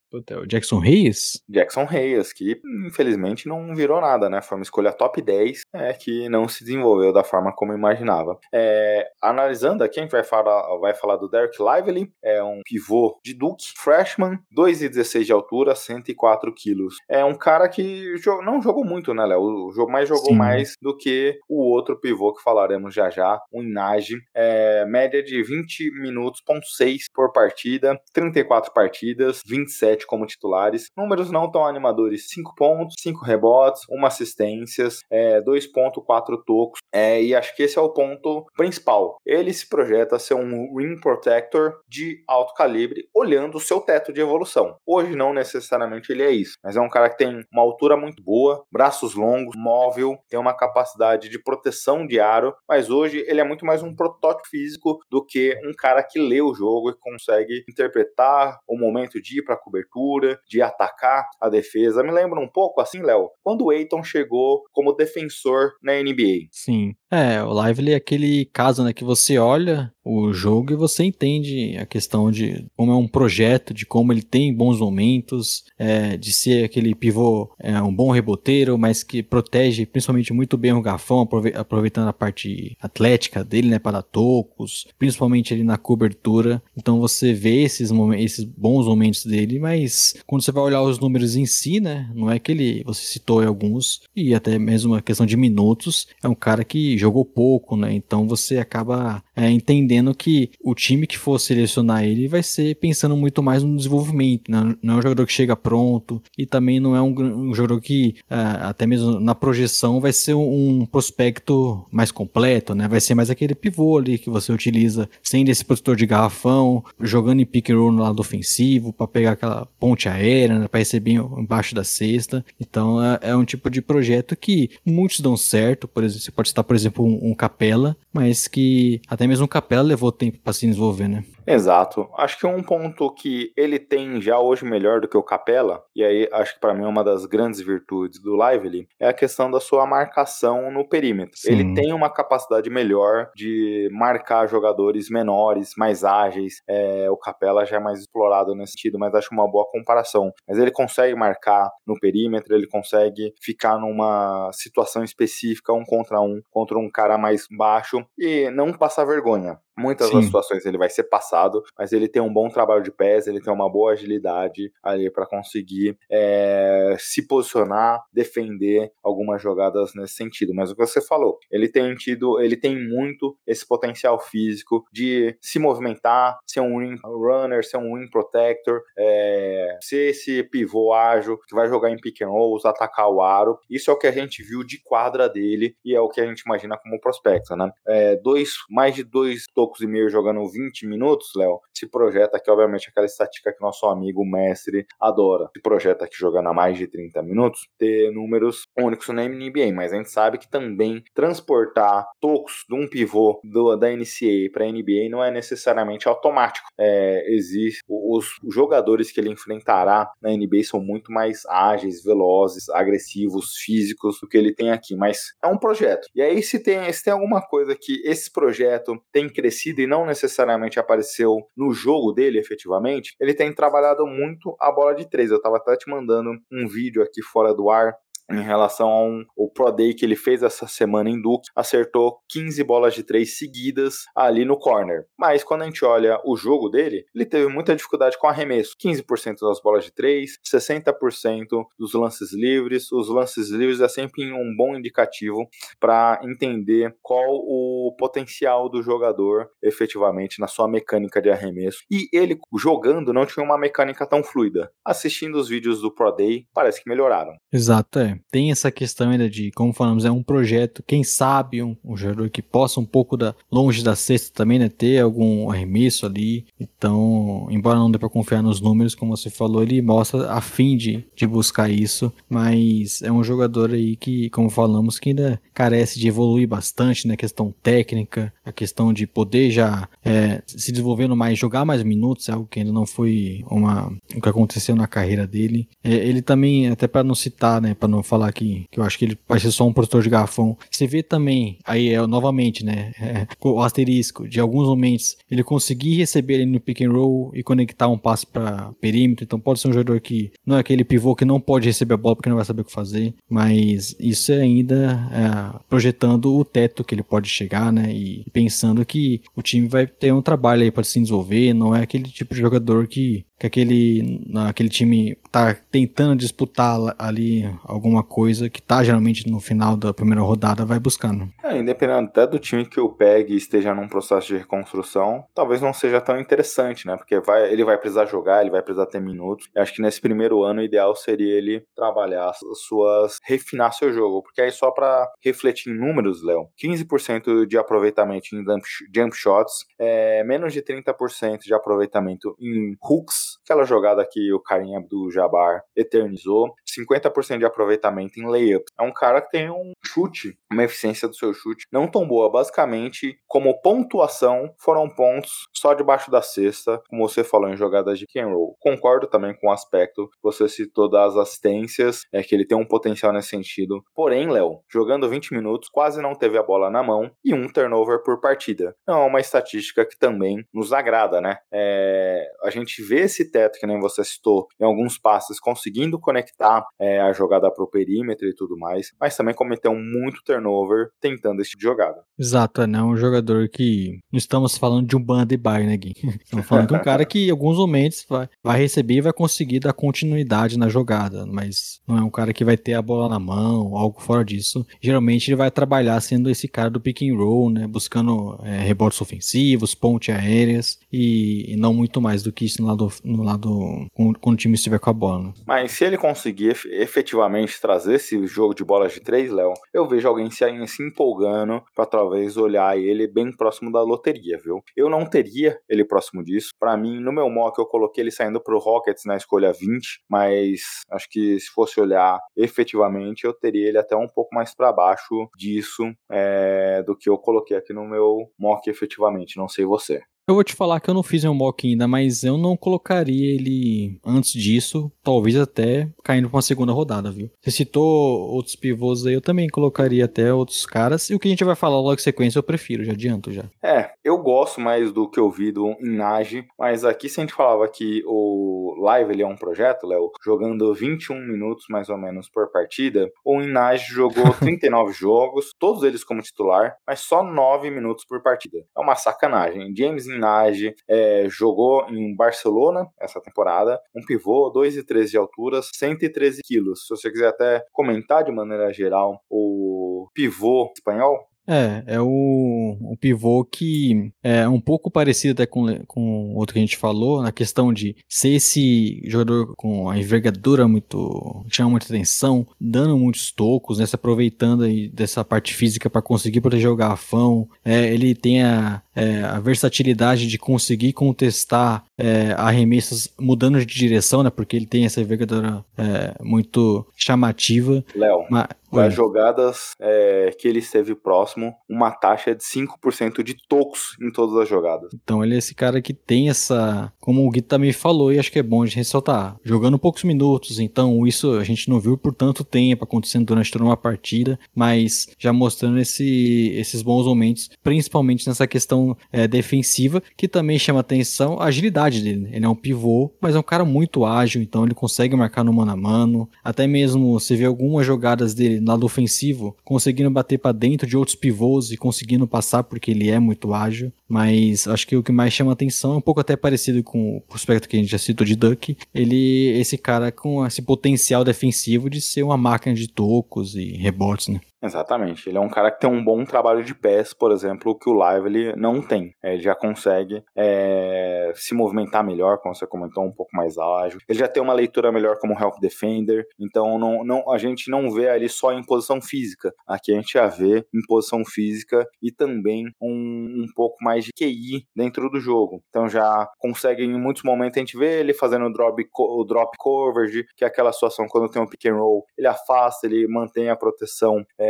Puta, é o Jackson Reyes? Jackson Reyes, que infelizmente não virou nada, né? Foi uma escolha top 10 é, que não se desenvolveu da forma como imaginava. É, analisando aqui, a gente vai falar, vai falar do Derek Lively, é um pivô de Duke, freshman, 2,16 de altura, 104 quilos. É um cara que não jogou muito, né, Léo? Mas jogou Sim. mais do que o outro pivô que falaremos já já, o Inage. É, média de 20 minutos, ponto 6 por partida, 34 partidas, 27 como titulares. Números não tão animadores: 5 pontos, 5 rebotes, 1 assistências, é, 2.4 tocos. É, e acho que esse é o ponto principal. Ele se projeta a ser um ring protector de alto calibre, olhando o seu teto de evolução. Hoje não necessariamente ele é isso, mas é um cara que tem uma altura muito boa, braços longos, móvel, tem uma capacidade de proteção de aro, mas hoje ele é muito mais um protótipo físico do que um cara que lê o jogo e consegue interpretar o momento de ir para cobertura cobertura, de atacar a defesa. Me lembra um pouco assim, Léo, quando o Aiton chegou como defensor na NBA. Sim. É, o Lively é aquele caso, né, que você olha o jogo e você entende a questão de como é um projeto, de como ele tem bons momentos, é, de ser aquele pivô, é, um bom reboteiro, mas que protege principalmente muito bem o garfão, aproveitando a parte atlética dele, né, para tocos, principalmente ali na cobertura. Então você vê esses, momentos, esses bons momentos dele, mas quando você vai olhar os números em si, né, não é que ele, você citou alguns, e até mesmo a questão de minutos, é um cara que jogou pouco, né, então você acaba é, entendendo que o time que for selecionar ele vai ser pensando muito mais no desenvolvimento, né? não é um jogador que chega pronto e também não é um, um jogador que é, até mesmo na projeção vai ser um, um, prospecto mais completo, né? Vai ser mais aquele pivô ali que você utiliza sem esse protetor de garrafão, jogando em pick and roll no lado ofensivo para pegar aquela ponte aérea, né? para receber embaixo da cesta. Então é, é, um tipo de projeto que muitos dão certo, por exemplo, você pode citar por exemplo um, um Capela, mas que até mesmo o Capela levou tempo para se desenvolver, né? Exato. Acho que um ponto que ele tem já hoje melhor do que o Capela, e aí acho que para mim é uma das grandes virtudes do Lively, é a questão da sua marcação no perímetro. Sim. Ele tem uma capacidade melhor de marcar jogadores menores, mais ágeis. É, o Capela já é mais explorado nesse sentido, mas acho uma boa comparação. Mas ele consegue marcar no perímetro, ele consegue ficar numa situação específica, um contra um, contra um cara mais baixo e não passar vergonha. Muitas Sim. das situações ele vai ser passado, mas ele tem um bom trabalho de pés, ele tem uma boa agilidade ali para conseguir é, se posicionar, defender algumas jogadas nesse sentido. Mas o que você falou, ele tem tido, ele tem muito esse potencial físico de se movimentar, ser um ring runner, ser um ring protector, é, ser esse pivô ágil que vai jogar em pick and rolls, atacar o aro. Isso é o que a gente viu de quadra dele e é o que a gente imagina como prospecto, né? É, dois, mais de dois poucos e meio jogando 20 minutos, Léo, se projeta aqui, obviamente, aquela estatística que nosso amigo mestre adora. Se projeta aqui jogando a mais de 30 minutos, ter números únicos na NBA, mas a gente sabe que também transportar tocos de um pivô do, da NCAA para a NBA não é necessariamente automático. É, existe os, os jogadores que ele enfrentará na NBA são muito mais ágeis, velozes, agressivos, físicos do que ele tem aqui, mas é um projeto. E aí se tem, se tem alguma coisa que esse projeto tem crescido e não necessariamente apareceu no jogo dele efetivamente, ele tem trabalhado muito a bola de três. Eu estava até te mandando um vídeo aqui fora do ar em relação ao um, Pro Day que ele fez essa semana em Duke, acertou 15 bolas de 3 seguidas ali no corner. Mas quando a gente olha o jogo dele, ele teve muita dificuldade com arremesso. 15% das bolas de 3, 60% dos lances livres. Os lances livres é sempre um bom indicativo para entender qual o potencial do jogador efetivamente na sua mecânica de arremesso. E ele jogando não tinha uma mecânica tão fluida. Assistindo os vídeos do Pro Day, parece que melhoraram. Exato, é. Tem essa questão ainda de, como falamos, é um projeto, quem sabe um, um jogador que possa um pouco da longe da cesta também, né, ter algum arremesso ali. Então, embora não dê para confiar nos números, como você falou, ele mostra a fim de, de buscar isso, mas é um jogador aí que, como falamos, que ainda carece de evoluir bastante na né, questão técnica, a questão de poder já é, se desenvolvendo mais, jogar mais minutos, é algo que ainda não foi uma, o que aconteceu na carreira dele. É, ele também, até para não citar, né, para não falar que, que eu acho que ele vai ser só um produtor de garrafão, você vê também, aí é novamente, né, é, o asterisco, de alguns momentos ele conseguir receber ele no pick and roll e conectar um passe para perímetro, então pode ser um jogador que não é aquele pivô que não pode receber a bola porque não vai saber o que fazer, mas isso é ainda é, projetando o teto que ele pode chegar, né, e pensando que o time vai ter um trabalho aí para se desenvolver, não é aquele tipo de jogador que que aquele, aquele time tá tentando disputar ali alguma coisa que tá geralmente no final da primeira rodada vai buscando. É, independente até do time que o pegue esteja num processo de reconstrução, talvez não seja tão interessante, né? Porque vai, ele vai precisar jogar, ele vai precisar ter minutos. Eu acho que nesse primeiro ano o ideal seria ele trabalhar as suas refinar seu jogo, porque aí só para refletir em números, Léo, 15% de aproveitamento em jump, jump shots, é, menos de 30% de aproveitamento em hooks aquela jogada que o Karim Abdul-Jabbar eternizou, 50% de aproveitamento em layup. É um cara que tem um chute, uma eficiência do seu chute não tão boa. Basicamente, como pontuação, foram pontos só debaixo da cesta, como você falou em jogadas de and roll. Concordo também com o aspecto que você citou das assistências, é que ele tem um potencial nesse sentido. Porém, Léo, jogando 20 minutos, quase não teve a bola na mão e um turnover por partida. Não é uma estatística que também nos agrada, né? É, a gente vê esse que nem você citou, em alguns passes, conseguindo conectar é, a jogada para o perímetro e tudo mais, mas também cometeu muito turnover tentando esse tipo de jogada. Exato, é um jogador que. Não estamos falando de um band by, né, Gui? Estamos falando de um cara que em alguns momentos vai, vai receber e vai conseguir dar continuidade na jogada, mas não é um cara que vai ter a bola na mão, algo fora disso. Geralmente ele vai trabalhar sendo esse cara do pick and roll, né? Buscando é, rebotes ofensivos, ponte aéreas e, e, não muito mais do que isso no lado, no lado quando, o time estiver com a bola. Né? Mas se ele conseguir efetivamente trazer esse jogo de bolas de três, Léo, eu vejo alguém se, se empolgando para talvez olhar ele bem próximo da loteria, viu? Eu não teria ele próximo disso. Para mim, no meu mock, eu coloquei ele saindo pro Rockets na escolha 20, mas acho que se fosse olhar efetivamente, eu teria ele até um pouco mais para baixo disso é, do que eu coloquei aqui no meu mock efetivamente. Não sei você. Eu vou te falar que eu não fiz um mock ainda, mas eu não colocaria ele antes disso, talvez até caindo para uma segunda rodada, viu? Você citou outros pivôs aí, eu também colocaria até outros caras. E o que a gente vai falar logo em sequência eu prefiro, já adianto já. É, eu gosto mais do que eu vi do Inage, mas aqui se a gente falava que o Live ele é um projeto, Léo, jogando 21 minutos mais ou menos por partida, o Inage jogou 39 jogos, todos eles como titular, mas só 9 minutos por partida. É uma sacanagem. James Minaj é, jogou em Barcelona essa temporada, um pivô, 2,13 de altura, 113 quilos. Se você quiser até comentar de maneira geral o pivô espanhol, é, é o, o pivô que é um pouco parecido até com, com outro que a gente falou, na questão de ser esse jogador com a envergadura muito. chama muita atenção, dando muitos tocos, né, se aproveitando aí dessa parte física para conseguir proteger o garrafão. É, ele tem a, é, a versatilidade de conseguir contestar é, arremessos mudando de direção, né, porque ele tem essa envergadura é, muito chamativa. Léo, das jogadas é, que ele esteve próximo, uma taxa de 5% de tocos em todas as jogadas. Então ele é esse cara que tem essa. Como o Gui também falou, e acho que é bom de ressaltar. Jogando poucos minutos, então isso a gente não viu por tanto tempo acontecendo durante toda uma partida, mas já mostrando esse, esses bons momentos, principalmente nessa questão é, defensiva, que também chama atenção a agilidade dele. Ele é um pivô, mas é um cara muito ágil, então ele consegue marcar no mano a mano. Até mesmo você vê algumas jogadas dele lado ofensivo, conseguindo bater para dentro de outros pivôs e conseguindo passar porque ele é muito ágil. Mas acho que o que mais chama atenção é um pouco até parecido com o prospecto que a gente já citou de Duck. Ele, esse cara com esse potencial defensivo de ser uma máquina de tocos e rebotes, né? Exatamente. Ele é um cara que tem um bom trabalho de pés, por exemplo, que o Lively não tem. Ele já consegue é, se movimentar melhor, como você comentou, um pouco mais ágil. Ele já tem uma leitura melhor como help defender. Então não, não, a gente não vê ali só em posição física. Aqui a gente já vê em posição física e também um, um pouco mais de QI dentro do jogo. Então já consegue, em muitos momentos, a gente vê ele fazendo o drop, o drop coverage, que é aquela situação quando tem um pick and roll, ele afasta, ele mantém a proteção. É,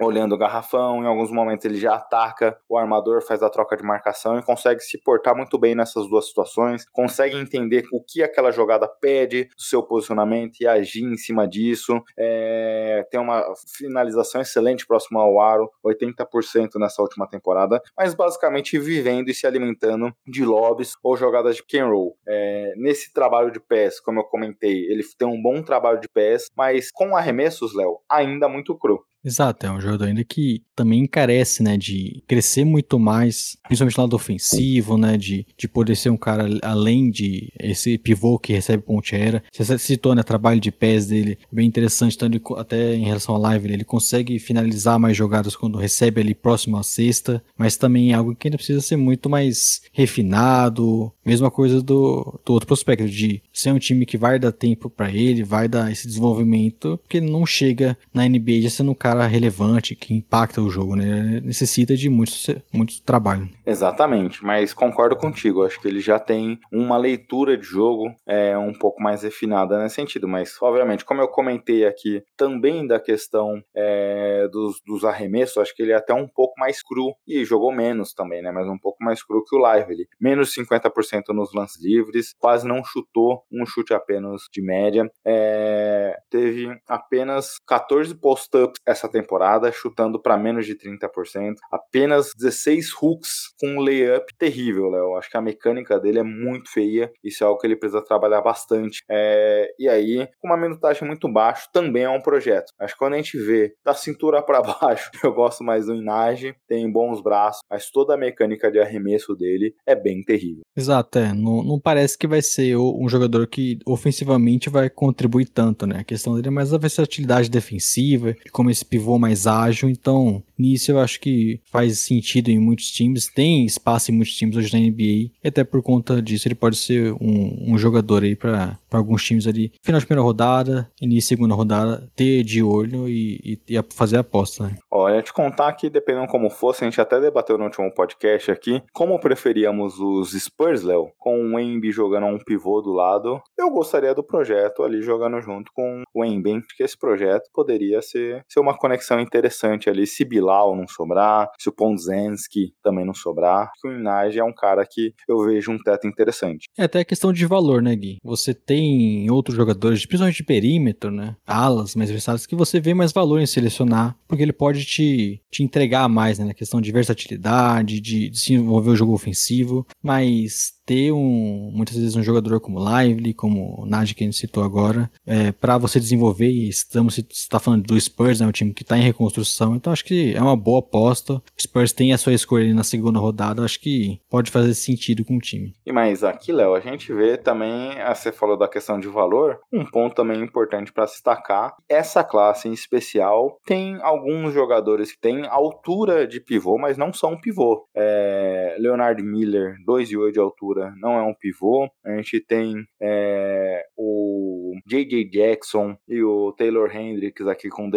olhando o garrafão, em alguns momentos ele já ataca, o armador faz a troca de marcação e consegue se portar muito bem nessas duas situações, consegue entender o que aquela jogada pede do seu posicionamento e agir em cima disso. É, tem uma finalização excelente próximo ao aro, 80% nessa última temporada, mas basicamente vivendo e se alimentando de lobbies ou jogadas de and roll. É, nesse trabalho de pés, como eu comentei, ele tem um bom trabalho de pés, mas com arremessos, Léo, ainda muito cru. Exato, é um jogador ainda que também encarece, né, de crescer muito mais, principalmente no lado ofensivo, né, de, de poder ser um cara além de esse pivô que recebe ponte aérea. Você citou, né, trabalho de pés dele, bem interessante, então ele, até em relação à live, ele consegue finalizar mais jogadas quando recebe ali próximo à cesta, mas também é algo que ainda precisa ser muito mais refinado, mesma coisa do, do outro prospecto, de ser um time que vai dar tempo para ele, vai dar esse desenvolvimento, porque ele não chega na NBA já sendo um cara relevante, que impacta o jogo, né? Necessita de muito, muito trabalho. Exatamente, mas concordo contigo. Acho que ele já tem uma leitura de jogo é, um pouco mais refinada nesse sentido. Mas, obviamente, como eu comentei aqui também da questão é, dos, dos, arremessos, acho que ele é até um pouco mais cru e jogou menos também, né? Mas um pouco mais cru que o Live. Ele menos 50% nos lances livres, quase não chutou, um chute apenas de média. É, teve apenas 14 post-ups temporada, chutando para menos de 30%. Apenas 16 hooks com um layup terrível, Léo. Acho que a mecânica dele é muito feia. Isso é algo que ele precisa trabalhar bastante. É, e aí, com uma minutagem muito baixa, também é um projeto. Acho que quando a gente vê da cintura para baixo, eu gosto mais do Inage, tem bons braços, mas toda a mecânica de arremesso dele é bem terrível. Exato, é. Não, não parece que vai ser um jogador que ofensivamente vai contribuir tanto, né? A questão dele é mais a versatilidade defensiva, como esse pivô mais ágil, então nisso eu acho que faz sentido em muitos times, tem espaço em muitos times hoje na NBA, e até por conta disso ele pode ser um, um jogador aí para alguns times ali, final de primeira rodada, início de segunda rodada, ter de olho e, e, e fazer a aposta, né? Olha, te contar que dependendo como fosse, a gente até debateu no último podcast aqui, como preferíamos os Spurs, Léo, com o Embi jogando um pivô do lado, eu gostaria do projeto ali jogando junto com o Embi, porque esse projeto poderia ser, ser uma conexão interessante ali, se Bilal não sobrar, se o Ponzensky também não sobrar, o Inage é um cara que eu vejo um teto interessante. É até questão de valor, né, Gui? Você tem outros jogadores, principalmente de perímetro, né, alas mais versáteis, que você vê mais valor em selecionar, porque ele pode te, te entregar mais, né, na questão de versatilidade, de desenvolver o jogo ofensivo, mas ter um, muitas vezes um jogador como Lively, como o Nagy que a gente citou agora, é, para você desenvolver, e estamos está falando do Spurs, né, que está em reconstrução, então acho que é uma boa aposta. O Spurs tem a sua escolha ali na segunda rodada, acho que pode fazer sentido com o time. E mais aqui, Léo, a gente vê também, você falou da questão de valor, um ponto também importante para destacar, essa classe em especial tem alguns jogadores que têm altura de pivô, mas não são pivô. É, Leonard Miller, 2,8 de altura, não é um pivô. A gente tem é, o J.J. Jackson e o Taylor Hendricks aqui com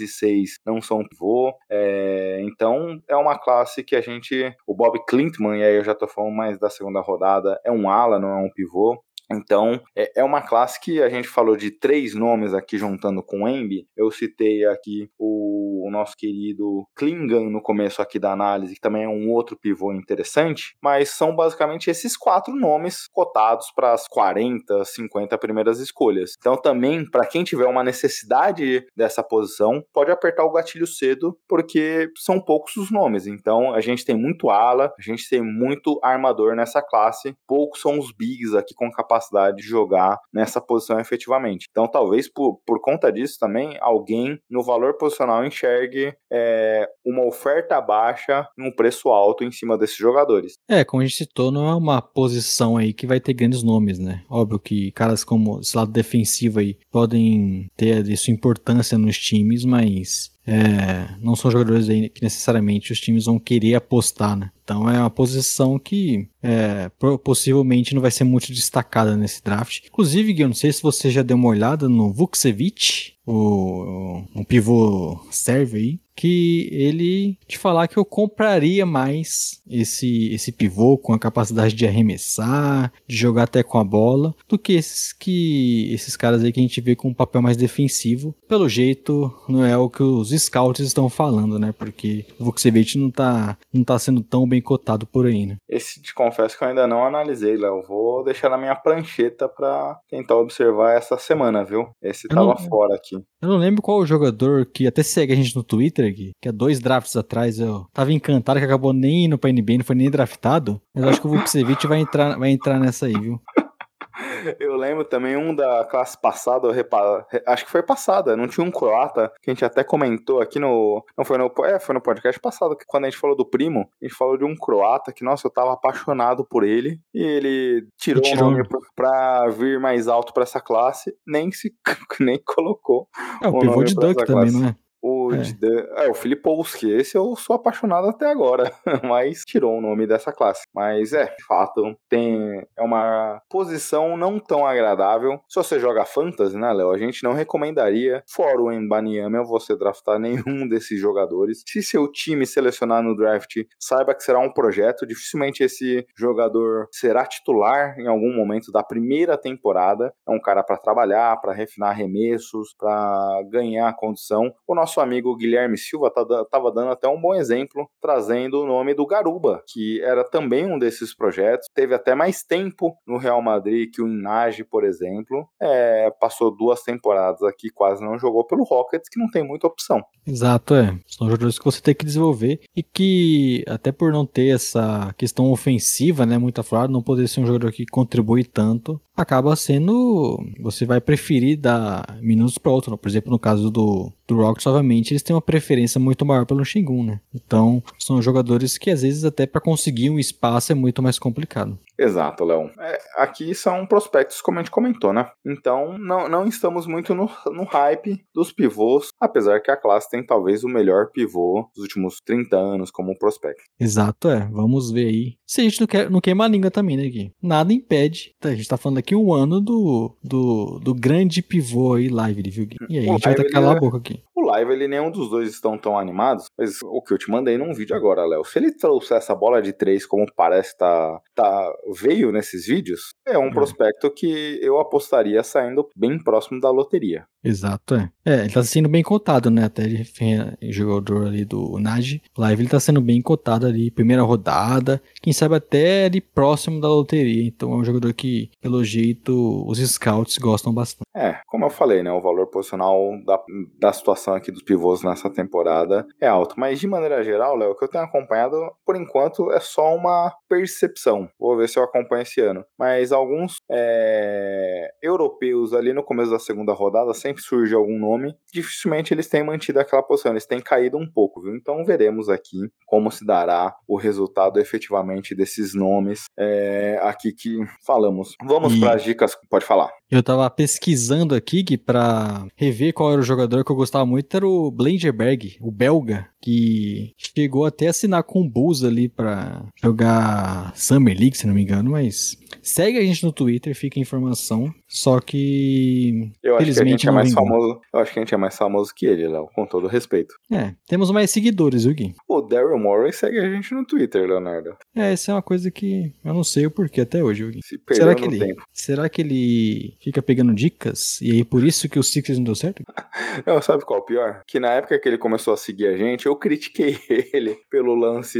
2 e 6 não são pivô. É, então é uma classe que a gente. O Bob Clintman, e aí eu já tô falando mais da segunda rodada, é um ala, não é um pivô. Então, é, é uma classe que a gente falou de três nomes aqui juntando com Embi. Eu citei aqui o nosso querido Klingan no começo aqui da análise, que também é um outro pivô interessante, mas são basicamente esses quatro nomes cotados para as 40, 50 primeiras escolhas. Então, também, para quem tiver uma necessidade dessa posição, pode apertar o gatilho cedo, porque são poucos os nomes. Então, a gente tem muito ala, a gente tem muito armador nessa classe, poucos são os bigs aqui com capacidade de jogar nessa posição efetivamente. Então, talvez por, por conta disso também, alguém no valor posicional enxergue é, uma oferta baixa e um preço alto em cima desses jogadores. É, como a gente citou, não é uma posição aí que vai ter grandes nomes, né? Óbvio que caras como esse lado defensivo aí podem ter sua importância nos times, mas é, não são jogadores que necessariamente os times vão querer apostar, né? Então é uma posição que é, possivelmente não vai ser muito destacada nesse draft. Inclusive, eu não sei se você já deu uma olhada no Vukcevic, o, um pivô serve aí, que ele te falar que eu compraria mais esse esse pivô com a capacidade de arremessar, de jogar até com a bola, do que esses que esses caras aí que a gente vê com um papel mais defensivo. Pelo jeito, não é o que os scouts estão falando, né? Porque o Vukcevic não tá não tá sendo tão bem cotado por aí, né? Esse te confesso que eu ainda não analisei, Léo. Vou deixar na minha prancheta para tentar observar essa semana, viu? Esse eu tava não, fora aqui. Eu não lembro qual o jogador que até segue a gente no Twitter aqui, que há dois drafts atrás eu tava encantado que acabou nem indo pra NBA, não foi nem draftado. Mas eu acho que o Vukcevic vai entrar, vai entrar nessa aí, viu? Eu lembro também um da classe passada, acho que foi passada, não tinha um croata, que a gente até comentou aqui no. Não foi no. É, foi no podcast passado, que quando a gente falou do primo, a gente falou de um croata que, nossa, eu tava apaixonado por ele, e ele tirou, tirou. o nome pra vir mais alto pra essa classe, nem se nem colocou. É, o, o pivô de Duck também, não é? O, é. De, é, o Filipowski, esse eu sou apaixonado até agora, mas tirou o nome dessa classe. Mas é, de fato, tem, é uma posição não tão agradável. Se você joga Fantasy, né, Léo, a gente não recomendaria, fora o Embanyama, você draftar nenhum desses jogadores. Se seu time selecionar no draft, saiba que será um projeto, dificilmente esse jogador será titular em algum momento da primeira temporada. É um cara para trabalhar, para refinar arremessos, para ganhar condição. O nosso nosso amigo Guilherme Silva estava tá, dando até um bom exemplo, trazendo o nome do Garuba, que era também um desses projetos. Teve até mais tempo no Real Madrid que o Inage, por exemplo. É, passou duas temporadas aqui, quase não jogou pelo Rockets, que não tem muita opção. Exato, é. São jogadores que você tem que desenvolver e que, até por não ter essa questão ofensiva, né, muito aflorada, não poder ser um jogador que contribui tanto, acaba sendo. Você vai preferir dar minutos para outro. Por exemplo, no caso do, do Rockets, obviamente, eles têm uma preferência muito maior pelo Shingun, né? Então, são jogadores que às vezes até para conseguir um espaço é muito mais complicado. Exato, Léo. É, aqui são prospectos, como a gente comentou, né? Então, não, não estamos muito no, no hype dos pivôs, apesar que a classe tem talvez o melhor pivô dos últimos 30 anos como prospecto. Exato, é. Vamos ver aí. Se a gente não, quer, não queima a língua também, né, Gui? Nada impede. A gente tá falando aqui um ano do, do, do grande pivô aí, live, viu, Gui? E aí, a gente vai ter que calar a boca aqui. O live, ele nenhum dos dois estão tão animados, mas o que eu te mandei num vídeo agora, Léo, se ele trouxer essa bola de três como parece tá, tá veio nesses vídeos, é um hum. prospecto que eu apostaria saindo bem próximo da loteria. Exato, é. É, ele tá sendo bem cotado, né? Até ele jogador ali do Nage Live, ele tá sendo bem cotado ali, primeira rodada, quem sabe até ali próximo da loteria. Então é um jogador que, pelo jeito, os scouts gostam bastante. É, como eu falei, né? O valor posicional da, da situação aqui dos pivôs nessa temporada é alto. Mas de maneira geral, Léo, o que eu tenho acompanhado, por enquanto, é só uma percepção. Vou ver se eu acompanho esse ano. Mas alguns é, europeus ali no começo da segunda rodada sempre sempre surge algum nome, dificilmente eles têm mantido aquela posição, eles têm caído um pouco, viu? Então veremos aqui como se dará o resultado efetivamente desses nomes é, aqui que falamos. Vamos para as dicas, pode falar. Eu tava pesquisando aqui para rever qual era o jogador que eu gostava muito, era o Blangerberg, o belga, que chegou até a assinar com o Bulls ali para jogar Summer League, se não me engano, mas segue a gente no Twitter, fica a informação Só que. Eu acho que a felizmente gente é mais famoso. Eu acho que a gente é mais famoso que ele, Léo, com todo respeito. É, temos mais seguidores, viu, Gui? O Daryl Morey segue a gente no Twitter, Leonardo. É, essa é uma coisa que eu não sei o porquê até hoje, viu, Gui? Se Será que, ele, tempo. será que ele fica pegando dicas? E aí por isso que o Sixers não deu certo? Não, sabe qual é o pior? Que na época que ele começou a seguir a gente, eu critiquei ele pelo lance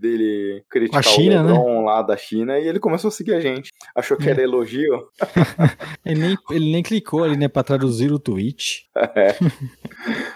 dele criticar A China, né? o LeBron lá da China e ele começou a seguir a gente. Achou que É. era elogio. Ele nem, ele nem clicou ali, né, pra traduzir o tweet. É.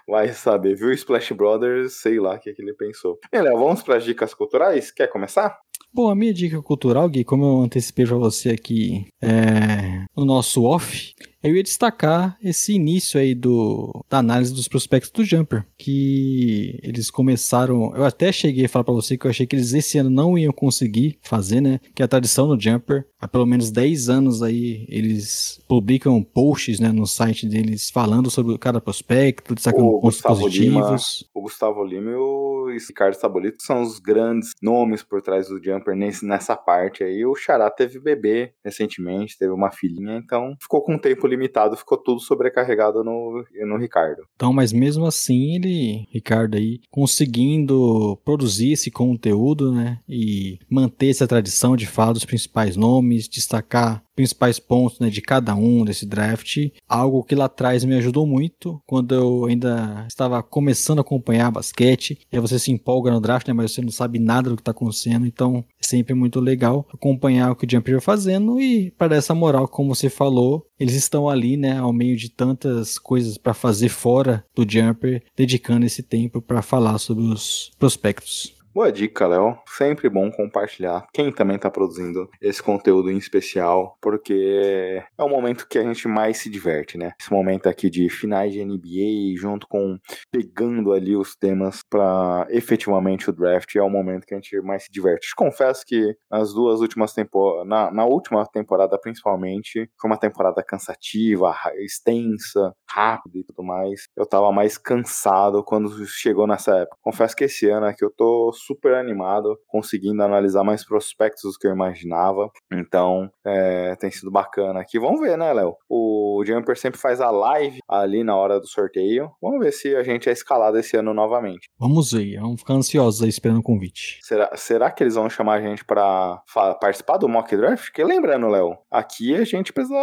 Vai saber, viu? Splash Brothers, sei lá o que, que ele pensou. Bem, Léo, vamos para as dicas culturais? Quer começar? Bom, a minha dica cultural, Gui, como eu antecipei pra você aqui é, no nosso off, eu ia destacar esse início aí do, da análise dos prospectos do Jumper, que eles começaram, eu até cheguei a falar pra você que eu achei que eles esse ano não iam conseguir fazer, né, que é a tradição do Jumper, há pelo menos 10 anos aí eles publicam posts, né, no site deles falando sobre cada prospecto, destacando O pontos Gustavo Lima. positivos. O Gustavo Lima e o Ricardo Sabolito são os grandes nomes por trás do Jumper nesse, nessa parte aí. O Xará teve bebê recentemente, teve uma filhinha, então ficou com um tempo limitado, ficou tudo sobrecarregado no, no Ricardo. Então, mas mesmo assim, ele, Ricardo aí, conseguindo produzir esse conteúdo, né, e manter essa tradição de falar dos principais nomes, destacar principais pontos, né, de cada um desse draft, algo que lá atrás me ajudou muito, quando eu ainda estava começando a acompanhar basquete, e aí você se empolga no draft, né, mas você não sabe nada do que está acontecendo, então é sempre muito legal acompanhar o que o Jumper vai fazendo e para essa moral, como você falou, eles estão ali, né, ao meio de tantas coisas para fazer fora do Jumper, dedicando esse tempo para falar sobre os prospectos. Boa dica, Léo. Sempre bom compartilhar. Quem também tá produzindo esse conteúdo em especial, porque é o momento que a gente mais se diverte, né? Esse momento aqui de finais de NBA, junto com pegando ali os temas para efetivamente o draft, é o momento que a gente mais se diverte. Te confesso que nas duas últimas temporadas, na, na última temporada principalmente, foi uma temporada cansativa, extensa, rápida e tudo mais. Eu tava mais cansado quando chegou nessa época. Confesso que esse ano aqui eu tô super animado, conseguindo analisar mais prospectos do que eu imaginava. Então, é, tem sido bacana aqui. Vamos ver, né, Léo? O Jumper sempre faz a live ali na hora do sorteio. Vamos ver se a gente é escalado esse ano novamente. Vamos ver, vamos ficar ansiosos aí esperando o convite. Será, será que eles vão chamar a gente pra fa- participar do mock draft? Porque lembrando, Léo, aqui a gente precisa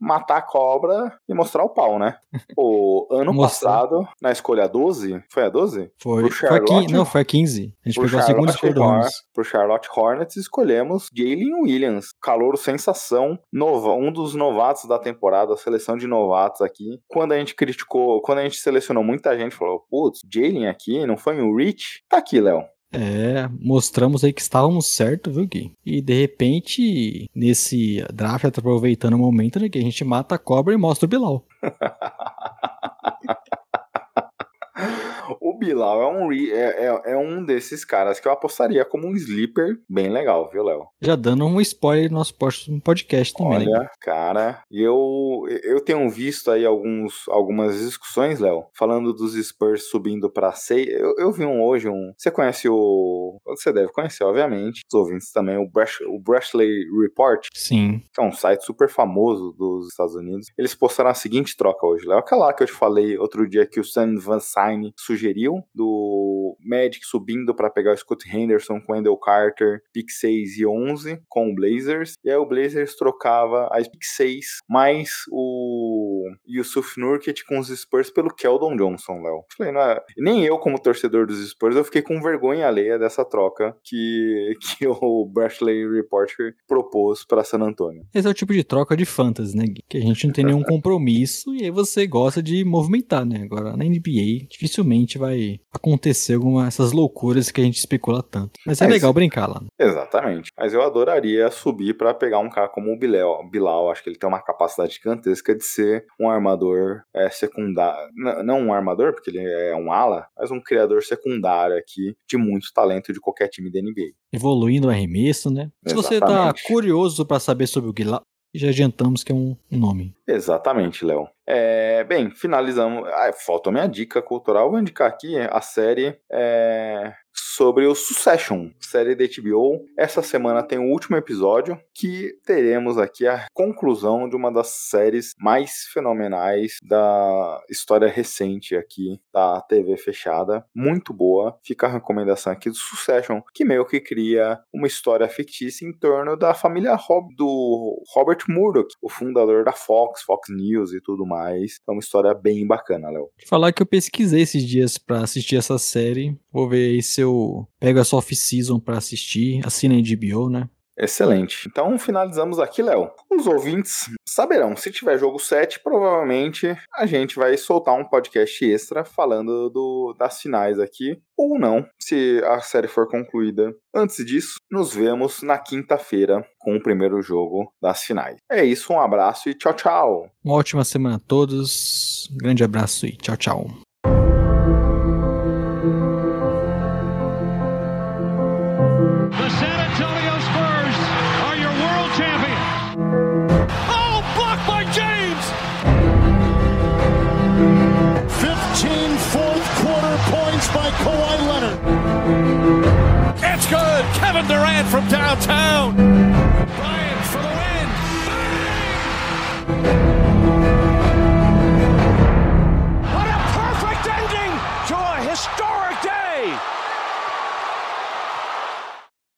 matar a cobra e mostrar o pau, né? O ano passado, na escolha 12, foi a 12? Foi, foi a 15, Charlotte? não, foi a 15. A gente Pro pegou a segunda escolha do Hor- Hornets. pro Charlotte Hornets escolhemos Jalen Williams, calouro sensação, nova, um dos novatos da temporada, a seleção de novatos aqui. Quando a gente criticou, quando a gente selecionou muita gente, falou, putz, Jalen aqui, não foi um Rich? Tá aqui, Léo. É, mostramos aí que estávamos certos, viu, Gui? E de repente, nesse draft, aproveitando o momento, né, que a gente mata a cobra e mostra o Bilal. O Bilal é um, é, é, é um desses caras que eu apostaria como um sleeper bem legal, viu, Léo? Já dando um spoiler no nosso podcast também, né? Olha, cara, e eu, eu tenho visto aí alguns, algumas discussões, Léo, falando dos Spurs subindo pra 6. Eu, eu vi um hoje, um. Você conhece o. Você deve conhecer, obviamente. Os ouvintes também, o, Brash, o Report, Sim. que é um site super famoso dos Estados Unidos. Eles postaram a seguinte troca hoje, Léo. Aquela lá que eu te falei outro dia que o Sam Van Syne sugeriu, do Magic subindo pra pegar o Scott Henderson com Wendell Carter, pick 6 e 11 com o Blazers. E aí o Blazers trocava as pick 6 mais o Yusuf Nurkic com os Spurs pelo Keldon Johnson, Léo. Falei, não é... Nem eu, como torcedor dos Spurs, eu fiquei com vergonha alheia dessa troca que, que o Brashley Report propôs pra San Antonio. Esse é o tipo de troca de fantasy, né? Que a gente não tem nenhum compromisso e aí você gosta de movimentar, né? Agora, na NBA, dificilmente vai acontecer alguma dessas loucuras que a gente especula tanto. Mas é É, legal isso- brincar lá. né? Exatamente. Mas eu adoraria subir pra pegar um cara como o Bilal. Bilal, acho que ele tem uma capacidade gigantesca de ser um armador é, secundário. Não um armador, porque ele é um ala, mas um criador secundário aqui de muito talento de qualquer time da NBA. Evoluindo o arremesso, né? Se você tá Exatamente. curioso pra saber sobre o Guilherme, já adiantamos que é um nome. Exatamente, Léo. É, bem, finalizamos. Ah, falta a minha dica cultural. Vou indicar aqui a série é, sobre o Succession, série da HBO. Essa semana tem o último episódio que teremos aqui a conclusão de uma das séries mais fenomenais da história recente aqui da TV fechada. Muito boa. Fica a recomendação aqui do Succession, que meio que cria uma história fictícia em torno da família Rob, do Robert Murdoch, o fundador da Fox, Fox News e tudo mais. É uma história bem bacana, Léo. Falar que eu pesquisei esses dias para assistir essa série. Vou ver aí se eu pego essa off-season pra assistir. Assina a HBO, né? Excelente. Então finalizamos aqui, Léo. Os ouvintes saberão, se tiver jogo 7, provavelmente a gente vai soltar um podcast extra falando do, das finais aqui, ou não, se a série for concluída. Antes disso, nos vemos na quinta-feira com o primeiro jogo das finais. É isso, um abraço e tchau, tchau. Uma ótima semana a todos. grande abraço e tchau, tchau. From downtown.